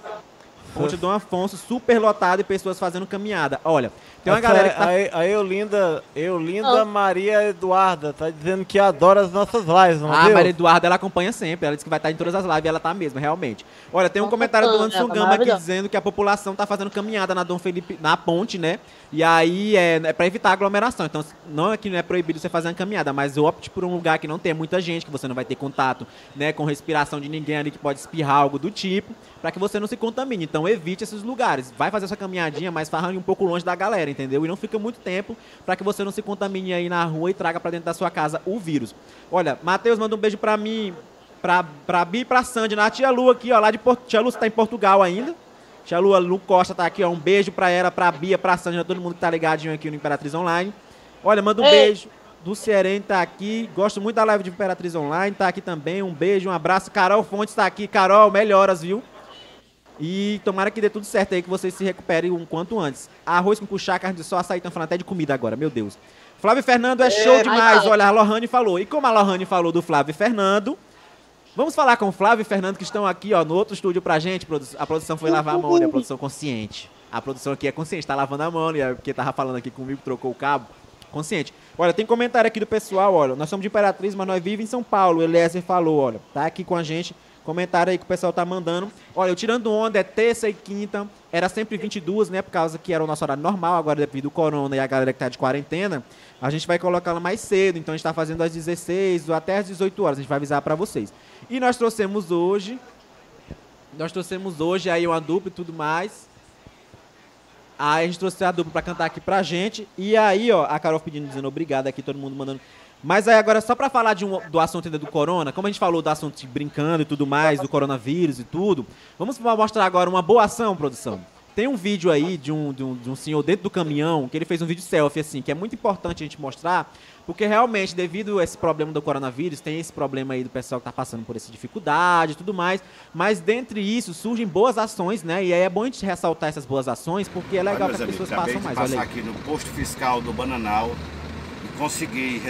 Ponte Dom Afonso, super lotado e pessoas fazendo caminhada. Olha, tem uma Essa galera é- que tá A, a Eulinda, Eulinda Ah. Maria Eduarda tá dizendo que adora as nossas lives, não Ah, viu? Maria Eduarda, ela acompanha sempre. Ela disse que vai estar em todas as lives e ela tá mesmo, realmente. Olha, tem um comentário do Anderson tá Gama aqui dizendo que a população tá fazendo caminhada na Dom Felipe, na ponte, né? E aí é, é para evitar aglomeração. Então, não é que não é proibido você fazer uma caminhada, mas opte por um lugar que não tenha muita gente, que você não vai ter contato, né, com respiração de ninguém ali que pode espirrar algo do tipo, para que você não se contamine. Então, evite esses lugares. Vai fazer sua caminhadinha, mas farrando um pouco longe da galera, entendeu? E não fica muito tempo para que você não se contamine aí na rua e traga para dentro da sua casa o vírus. Olha, Matheus manda um beijo para mim, pra, pra Bi e pra Sandy, na tia Lu aqui, ó, lá de Porto. Tia Lu, você tá em Portugal ainda? Tia Lu, a Lu Costa tá aqui, ó. Um beijo pra ela, pra Bia, pra Sandy, todo mundo que tá ligadinho aqui no Imperatriz Online. Olha, manda um Ei. beijo. Do Seren tá aqui. Gosto muito da live de Imperatriz Online. Tá aqui também. Um beijo, um abraço. Carol Fontes tá aqui. Carol, melhoras, viu? E tomara que dê tudo certo aí, que vocês se recuperem um quanto antes. Arroz com puxar, carne de sol, açaí, estão falando até de comida agora, meu Deus. Flávio Fernando é show ai, demais. Olha, a Lohane falou. E como a Lohane falou do Flávio Fernando, vamos falar com o Flávio e Fernando que estão aqui, ó, no outro estúdio pra gente. A produção foi lavar a mão, né? A produção consciente. A produção aqui é consciente, tá lavando a mão, né? Porque tava falando aqui comigo, trocou o cabo. Consciente. Olha, tem comentário aqui do pessoal, olha. Nós somos de Imperatriz, mas nós vivemos em São Paulo. O Eliezer falou, olha. Tá aqui com a gente. Comentário aí que o pessoal tá mandando. Olha, eu tirando onda é terça e quinta. Era sempre 22, né? Por causa que era o nosso horário normal. Agora, devido ao corona e a galera que tá de quarentena, a gente vai colocá-la mais cedo. Então, a gente tá fazendo às 16 ou até às 18 horas. A gente vai avisar pra vocês. E nós trouxemos hoje. Nós trouxemos hoje aí uma dupla e tudo mais. Aí a gente trouxe a dupla pra cantar aqui pra gente. E aí, ó, a Carol pedindo, dizendo obrigado aqui, todo mundo mandando. Mas aí agora, só pra falar de um, do assunto ainda do corona, como a gente falou do assunto de brincando e tudo mais, do coronavírus e tudo, vamos mostrar agora uma boa ação, produção. Tem um vídeo aí de um, de, um, de um senhor dentro do caminhão, que ele fez um vídeo selfie, assim, que é muito importante a gente mostrar, porque realmente, devido a esse problema do coronavírus, tem esse problema aí do pessoal que tá passando por essa dificuldade e tudo mais, mas dentre isso surgem boas ações, né? E aí é bom a gente ressaltar essas boas ações, porque é legal Olha, que as pessoas amigos, passam mais. Olha aí. aqui no posto fiscal do Bananal consegui.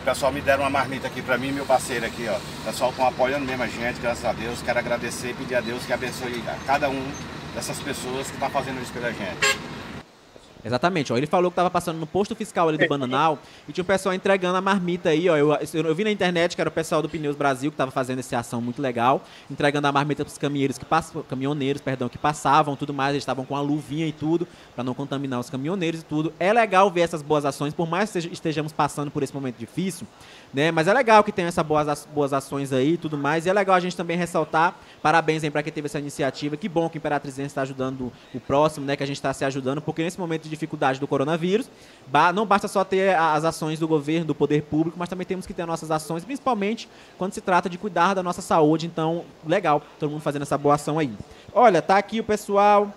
O pessoal me deram uma marmita aqui pra mim e meu parceiro aqui, ó. O pessoal estão apoiando mesmo a gente, graças a Deus. Quero agradecer e pedir a Deus que abençoe a cada um dessas pessoas que tá fazendo isso pela gente. Exatamente, ó. Ele falou que tava passando no posto fiscal ali do Bananal e tinha um pessoal entregando a marmita aí, ó. Eu, eu, eu vi na internet que era o pessoal do Pneus Brasil que tava fazendo essa ação muito legal, entregando a marmita pros caminhoneiros que passam, caminhoneiros, perdão, que passavam, tudo mais, eles estavam com a luvinha e tudo, para não contaminar os caminhoneiros e tudo. É legal ver essas boas ações, por mais que esteja- estejamos passando por esse momento difícil, né? Mas é legal que tenha essas boas, boas ações aí e tudo mais. E é legal a gente também ressaltar, parabéns aí pra quem teve essa iniciativa. Que bom que o Imperatrizense está ajudando o próximo, né? Que a gente está se ajudando, porque nesse momento de dificuldade do coronavírus, não basta só ter as ações do governo, do poder público, mas também temos que ter nossas ações, principalmente quando se trata de cuidar da nossa saúde. Então, legal, todo mundo fazendo essa boa ação aí. Olha, tá aqui o pessoal.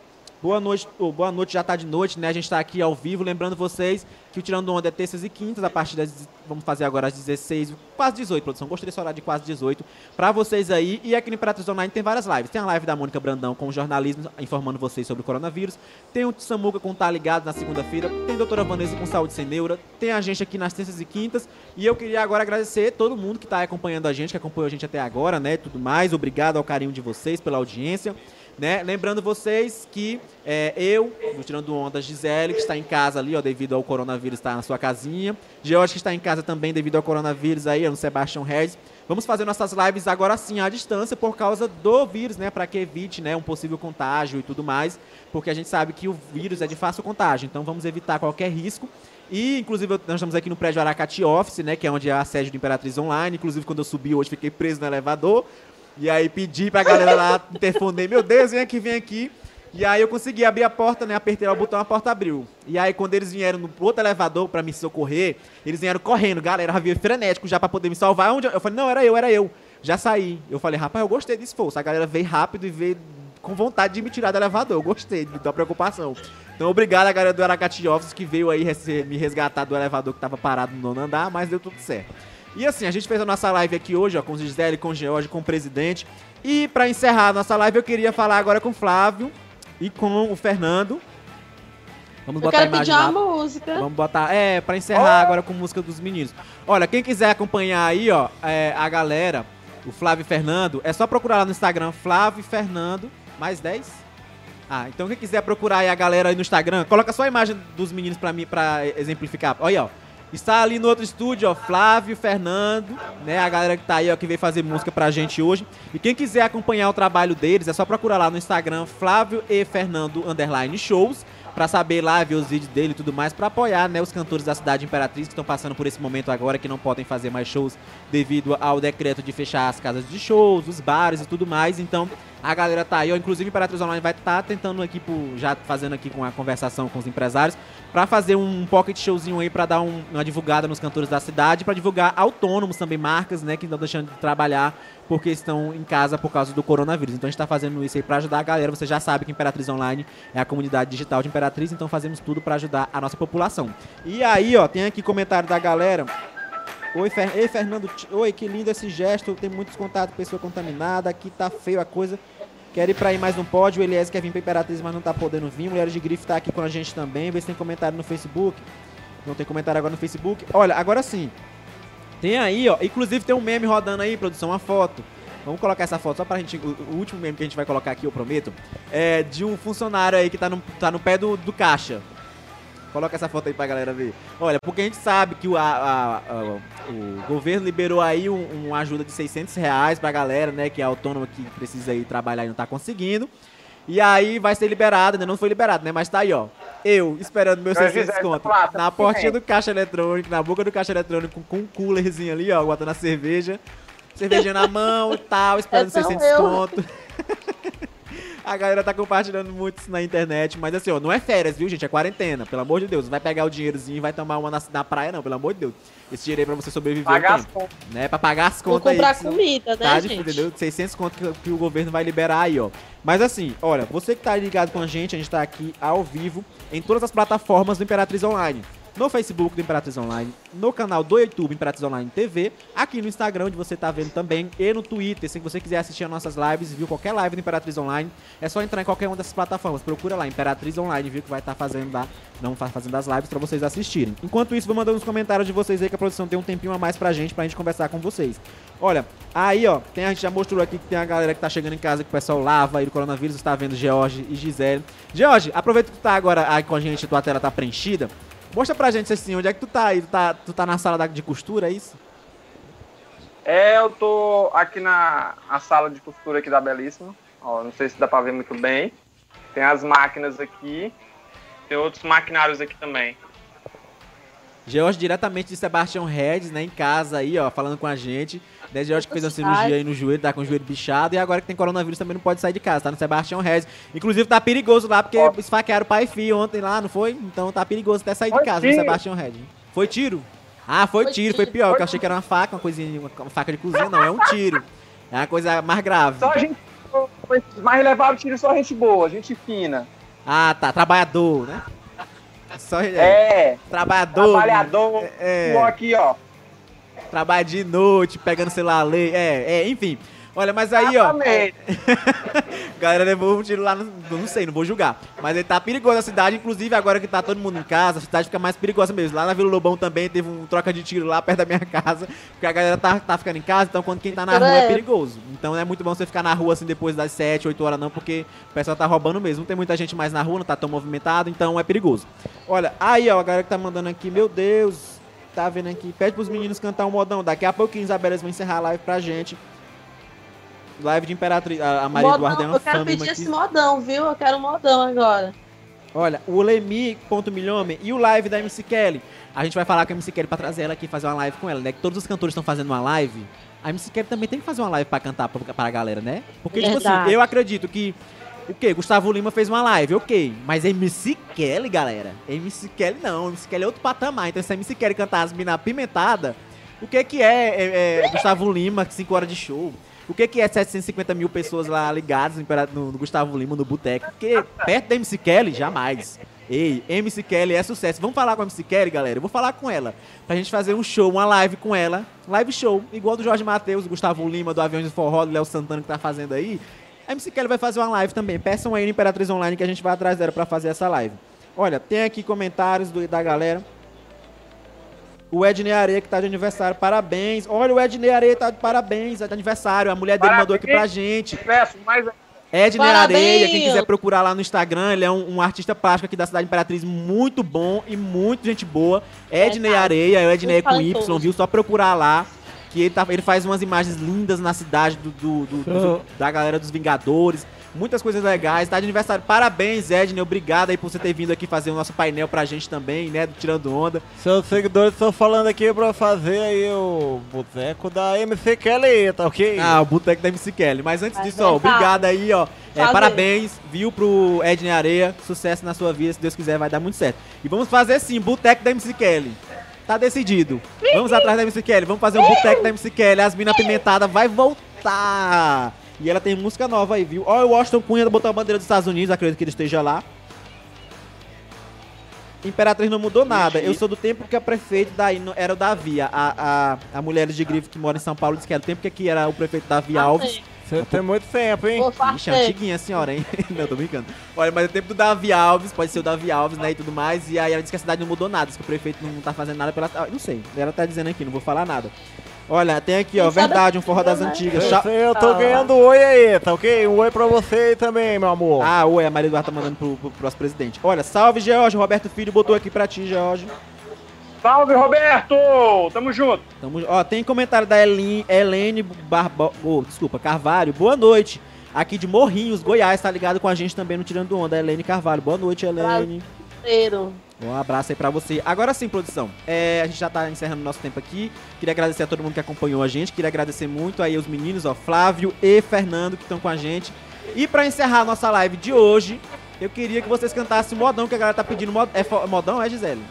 Boa noite, boa noite, já tá de noite, né? A gente tá aqui ao vivo, lembrando vocês que o Tirando Onda é terças e quintas, a partir das. Vamos fazer agora às 16, quase 18, produção. Gostei desse horário de quase 18. Pra vocês aí. E aqui no Imperatriz Online tem várias lives. Tem a live da Mônica Brandão com jornalismo, informando vocês sobre o coronavírus. Tem o Samuca com Tá Ligado na segunda-feira. Tem a doutora Vanessa com Saúde Sem Neura. Tem a gente aqui nas terças e quintas. E eu queria agora agradecer todo mundo que tá acompanhando a gente, que acompanhou a gente até agora, né? Tudo mais. Obrigado ao carinho de vocês pela audiência. Né? Lembrando vocês que é, eu, do Tirando Onda, Gisele, que está em casa ali, ó, devido ao coronavírus, está na sua casinha. George, que está em casa também devido ao coronavírus aí, no Sebastião Regis. Vamos fazer nossas lives agora sim à distância por causa do vírus, né? Para que evite, né, um possível contágio e tudo mais, porque a gente sabe que o vírus é de fácil contágio, então vamos evitar qualquer risco. E, inclusive, nós estamos aqui no prédio Aracati Office, né? Que é onde é a sede do Imperatriz Online. Inclusive, quando eu subi hoje, fiquei preso no elevador. E aí pedi pra galera lá, interfonei, meu Deus, vem aqui, vem aqui. E aí eu consegui abrir a porta, né? Apertei o botão, a porta abriu. E aí quando eles vieram no outro elevador pra me socorrer, eles vieram correndo, galera, já veio frenético já pra poder me salvar. Onde eu... eu falei, não, era eu, era eu. Já saí. Eu falei, rapaz, eu gostei desse esforço. A galera veio rápido e veio com vontade de me tirar do elevador. Eu gostei da preocupação. Então, obrigado a galera do Aracati Office que veio aí me resgatar do elevador que tava parado no nono andar, mas deu tudo certo. E assim, a gente fez a nossa live aqui hoje, ó, com o Gisele, com o George, com o presidente. E pra encerrar a nossa live, eu queria falar agora com o Flávio e com o Fernando. Vamos Eu botar a quero imagem pedir lá. uma música. Vamos botar. É, pra encerrar agora com música dos meninos. Olha, quem quiser acompanhar aí, ó, é, a galera, o Flávio e Fernando, é só procurar lá no Instagram, Flávio e Fernando, mais 10. Ah, então quem quiser procurar aí a galera aí no Instagram, coloca só a imagem dos meninos pra mim, pra exemplificar. Olha aí, ó. Está ali no outro estúdio, ó, Flávio, Fernando, né? A galera que tá aí, ó, que veio fazer música pra gente hoje. E quem quiser acompanhar o trabalho deles, é só procurar lá no Instagram, Flávio e Fernando Underline Shows, pra saber lá, ver os vídeos dele e tudo mais, pra apoiar, né, os cantores da cidade Imperatriz que estão passando por esse momento agora, que não podem fazer mais shows devido ao decreto de fechar as casas de shows, os bares e tudo mais. Então, a galera tá aí, ó, inclusive Imperatriz Online vai estar tentando aqui, por, já fazendo aqui com a conversação com os empresários, pra fazer um pocket showzinho aí pra dar um- uma divulgada nos cantores da cidade, pra divulgar autônomos também, marcas, né, que estão deixando de trabalhar porque estão em casa por causa do coronavírus. Então a gente tá fazendo isso aí pra ajudar a galera. Você já sabe que Imperatriz Online é a comunidade digital de Imperatriz, então fazemos tudo pra ajudar a nossa população. E aí, ó, tem aqui comentário da galera. Oi, Fer... Ei, Fernando. Oi, que lindo esse gesto. Tem muitos contatos, pessoa contaminada. Aqui tá feio a coisa. Quero ir pra ir mais um pódio. O Elias quer vir pra Imperatriz, mas não tá podendo vir. Mulheres de Grife tá aqui com a gente também. Vê se tem comentário no Facebook. Não tem comentário agora no Facebook. Olha, agora sim. Tem aí, ó. Inclusive tem um meme rodando aí, produção, uma foto. Vamos colocar essa foto só pra gente. O, o último meme que a gente vai colocar aqui, eu prometo. É de um funcionário aí que tá no, tá no pé do, do caixa. Coloca essa foto aí pra galera ver. Olha, porque a gente sabe que o, a- a- a- o governo liberou aí um, uma ajuda de 600 reais pra galera, né? Que é autônoma, que precisa aí trabalhar e não tá conseguindo. E aí vai ser liberado, ainda não foi liberado, né? Mas tá aí, ó. Eu esperando meus Mas, 600 Gisele, conto. tá tá Na portinha do caixa eletrônico, na boca do caixa eletrônico, com um coolerzinho ali, ó, botando a cerveja. Cervejinha na mão e tal, esperando É tão 600 eu. conto. A galera tá compartilhando muito isso na internet, mas assim, ó, não é férias, viu, gente? É quarentena, pelo amor de Deus. Não vai pegar o dinheirozinho e vai tomar uma na, na praia, não, pelo amor de Deus. Esse dinheiro aí pra você sobreviver Pagar as contas. né? Pra pagar as contas aí. comprar comida, né, tá, gente? entendeu? 600 conto que, que o governo vai liberar aí, ó. Mas assim, olha, você que tá ligado com a gente, a gente tá aqui ao vivo em todas as plataformas do Imperatriz Online. No Facebook do Imperatriz Online, no canal do YouTube Imperatriz Online TV, aqui no Instagram, onde você tá vendo também, e no Twitter. Se você quiser assistir as nossas lives, viu qualquer live do Imperatriz Online, é só entrar em qualquer uma dessas plataformas. Procura lá, Imperatriz Online, viu que vai estar fazendo lá, não tá fazendo as lives pra vocês assistirem. Enquanto isso, vou mandando nos comentários de vocês aí que a produção tem um tempinho a mais pra gente, pra gente conversar com vocês. Olha, aí ó, tem, a gente já mostrou aqui que tem a galera que tá chegando em casa, que o pessoal lava aí do coronavírus, está vendo George e Gisele. George, aproveita que tu tá agora aí com a gente, tua tela tá preenchida. Mostra pra gente assim, onde é que tu tá aí? Tu tá, tu tá na sala de costura, é isso? É, eu tô aqui na a sala de costura aqui da Belíssima. Ó, não sei se dá pra ver muito bem. Tem as máquinas aqui. Tem outros maquinários aqui também. George diretamente de Sebastião Regis, né, em casa aí, ó, falando com a gente. Né, George que fez uma cirurgia aí no joelho, tá com o joelho bichado, e agora que tem coronavírus também não pode sair de casa, tá no Sebastião Regis. Inclusive tá perigoso lá, porque esfaquearam o pai e filho ontem lá, não foi? Então tá perigoso até sair de Foi casa no tiro. Sebastião Regis. Foi tiro? Ah, foi, Foi tiro, foi tiro. pior, porque eu achei que era uma faca, uma coisinha, uma, faca de cozinha, não, é um tiro. É uma coisa mais grave. Só a gente. Mas levaram tiro só gente boa, gente fina. Ah, tá, trabalhador, né? Só é, É, trabalhador. trabalhador. É. Igual aqui, ó. Trabalha de noite, pegando celular, lei. É, é, enfim. Olha, mas aí, ó. Galera levou um tiro lá, no, não sei, não vou julgar. Mas ele tá perigoso a cidade, inclusive agora que tá todo mundo em casa, a cidade fica mais perigosa mesmo. Lá na Vila Lobão também teve um troca de tiro lá perto da minha casa, porque a galera tá, tá ficando em casa, então quando quem tá na rua é perigoso. Então não é muito bom você ficar na rua assim depois das 7, 8 horas não, porque o pessoal tá roubando mesmo. Não tem muita gente mais na rua, não tá tão movimentado, então é perigoso. Olha, aí ó, a galera que tá mandando aqui, meu Deus, tá vendo aqui, pede pros meninos cantar um modão. Daqui a pouquinho, Isabelas vai encerrar a live pra gente. Live de Imperatriz, a, Maria Modão, Eduarda é uma eu quero pedir aqui. esse modão, viu? Eu quero modão agora. Olha, o Lemi.milhome e o live da MC Kelly. A gente vai falar com a MC Kelly pra trazer ela aqui e fazer uma live com ela, né? Que todos os cantores estão fazendo uma live. A MC Kelly também tem que fazer uma live pra cantar pra, pra galera, né? Porque, tipo assim, Verdade. eu acredito que. O quê? Gustavo Lima fez uma live, ok. Mas MC Kelly, galera. MC Kelly não. MC Kelly é outro patamar. Então, se a MC Kelly cantar as minas apimentadas, o que que é, é, é Gustavo Lima, 5 horas de show? O que que é 750 mil pessoas lá ligadas no, no- Gustavo Lima, no boteco? Porque perto da MC Kelly, jamais. Ei, MC Kelly é sucesso. Vamos falar com a MC Kelly, galera? Eu vou falar com ela. Pra gente fazer um show, uma live com ela. Live show, igual do Jorge Matheus, Gustavo Lima, do Aviões de Forró, do Léo Santana que tá fazendo aí. A MC Kelly vai fazer uma live também. Peçam aí no Imperatriz Online que a gente vai atrás dela pra fazer essa live. Olha, tem aqui comentários do- da galera. O Ednei Areia que tá de aniversário, parabéns. Olha, o Ednei Areia tá de parabéns, é de aniversário. A mulher dele Parabéns. mandou aqui pra gente. Peço mais Ednei. Areia, quem quiser procurar lá no Instagram, ele é um, um artista plástico aqui da cidade Imperatriz, muito bom e muito gente boa. Ednei. Areia, é o Ednei com Y, viu? Só procurar lá. Que ele, tá, ele faz umas imagens lindas na cidade do, do- do- do- da galera dos Vingadores. Muitas coisas legais. Tá de aniversário. Parabéns, Ednei. Obrigado aí por você ter vindo aqui fazer o nosso painel pra gente também, né? Do Tirando Onda. Seus seguidores estão falando aqui pra fazer aí o boteco da MC Kelly, tá ok? Ah, o Boteco da MC Kelly. Mas antes Mas disso, ó, tá. obrigado aí, ó. É, parabéns, viu, pro Ednei Areia. Sucesso na sua vida, se Deus quiser, vai dar muito certo. E vamos fazer sim, Boteco da MC Kelly. Tá decidido. Vamos atrás da MC Kelly, vamos fazer um Boteco da MC Kelly. As minas apimentadas vai voltar. E ela tem música nova aí, viu? Ó, o Washington Cunha botou a bandeira dos Estados Unidos, acredito que ele esteja lá. Imperatriz não mudou nada. Eu sou do tempo que a prefeito daí era o Davi. A, a, a mulher de grife que mora em São Paulo disse que era o tempo que aqui era o prefeito Davi Alves. Você tem muito tempo, hein? Ixi, é antiguinha a senhora, hein? não, tô brincando. Olha, mas é o tempo do Davi Alves, pode ser o Davi Alves, né, e tudo mais. E aí ela disse que a cidade não mudou nada, que o prefeito não tá fazendo nada pela... Não sei, ela tá dizendo aqui, não vou falar nada. Olha, tem aqui, ó, sabe verdade, um forró das né? antigas. Eu, sei, eu tô Ah. ganhando oi aí, tá ok? Um oi pra você aí também, meu amor. Ah, oi, a Maria Eduarda tá mandando pro, pro próximo presidente. Olha, salve, George, Roberto Filho botou aqui pra ti, George. Salve, Roberto! Tamo junto. Tamo, ó, tem comentário da Helene, Helene Barbo, oh, desculpa, Carvalho. Boa noite. Aqui de Morrinhos, Goiás, tá ligado com a gente também no Tirando Onda. Helene Carvalho. Boa noite, Helene. Inteiro. Um abraço aí pra você. Agora sim, produção. É, a gente já tá encerrando nosso tempo aqui. Queria agradecer a todo mundo que acompanhou a gente. Queria agradecer muito aí os meninos, ó, Flávio e Fernando, que estão com a gente. E pra encerrar a nossa live de hoje, eu queria que vocês cantassem o modão, que a galera tá pedindo mod... é modão, é Gisele?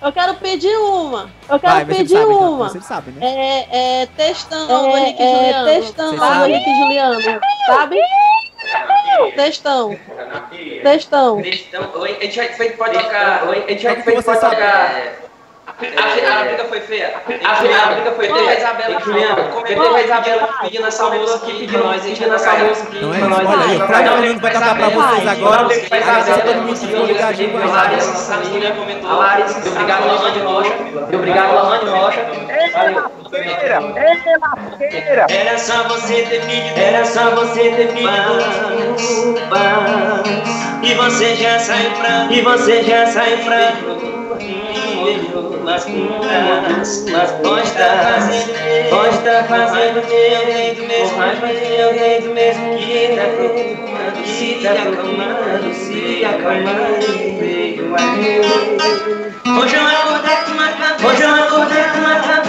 Eu quero pedir uma. Eu quero Vai, pedir sabe, então. uma. Vê se ele sabe, né? É, é textão É, é, Juliano. textão Tá, do do Henrique Juliano. Sabe? Textão. Textão. Textão. Oi, a gente vai, pode tocar. Oi, a gente vai, pode tocar. A, a briga foi feia. A, a briga foi feia. Isabela, Juliana, comentei a Isabela pedindo essa música aqui pra nós. Pedindo essa música aqui Então é pra nós. olha aí, o Flávio Fernando vai tocar pra vocês agora. Agradecer a todo mundo que ficou ligadinho com a. Larissa comentou. A Larissa, obrigado, Lohane Rocha. Obrigado, Lohane Rocha. Valeu. Era só você ter pedido, era só você ter pedido E você já saiu pra, e você já saiu pra Nas pintas, mas pode estar fazendo, pode estar fazendo meu jeito mesmo, mas meu jeito mesmo que tá procurando, se tá acalmando, se acalmando, veio a Hoje eu acordei com uma cabeça, hoje eu acordei com uma cabeça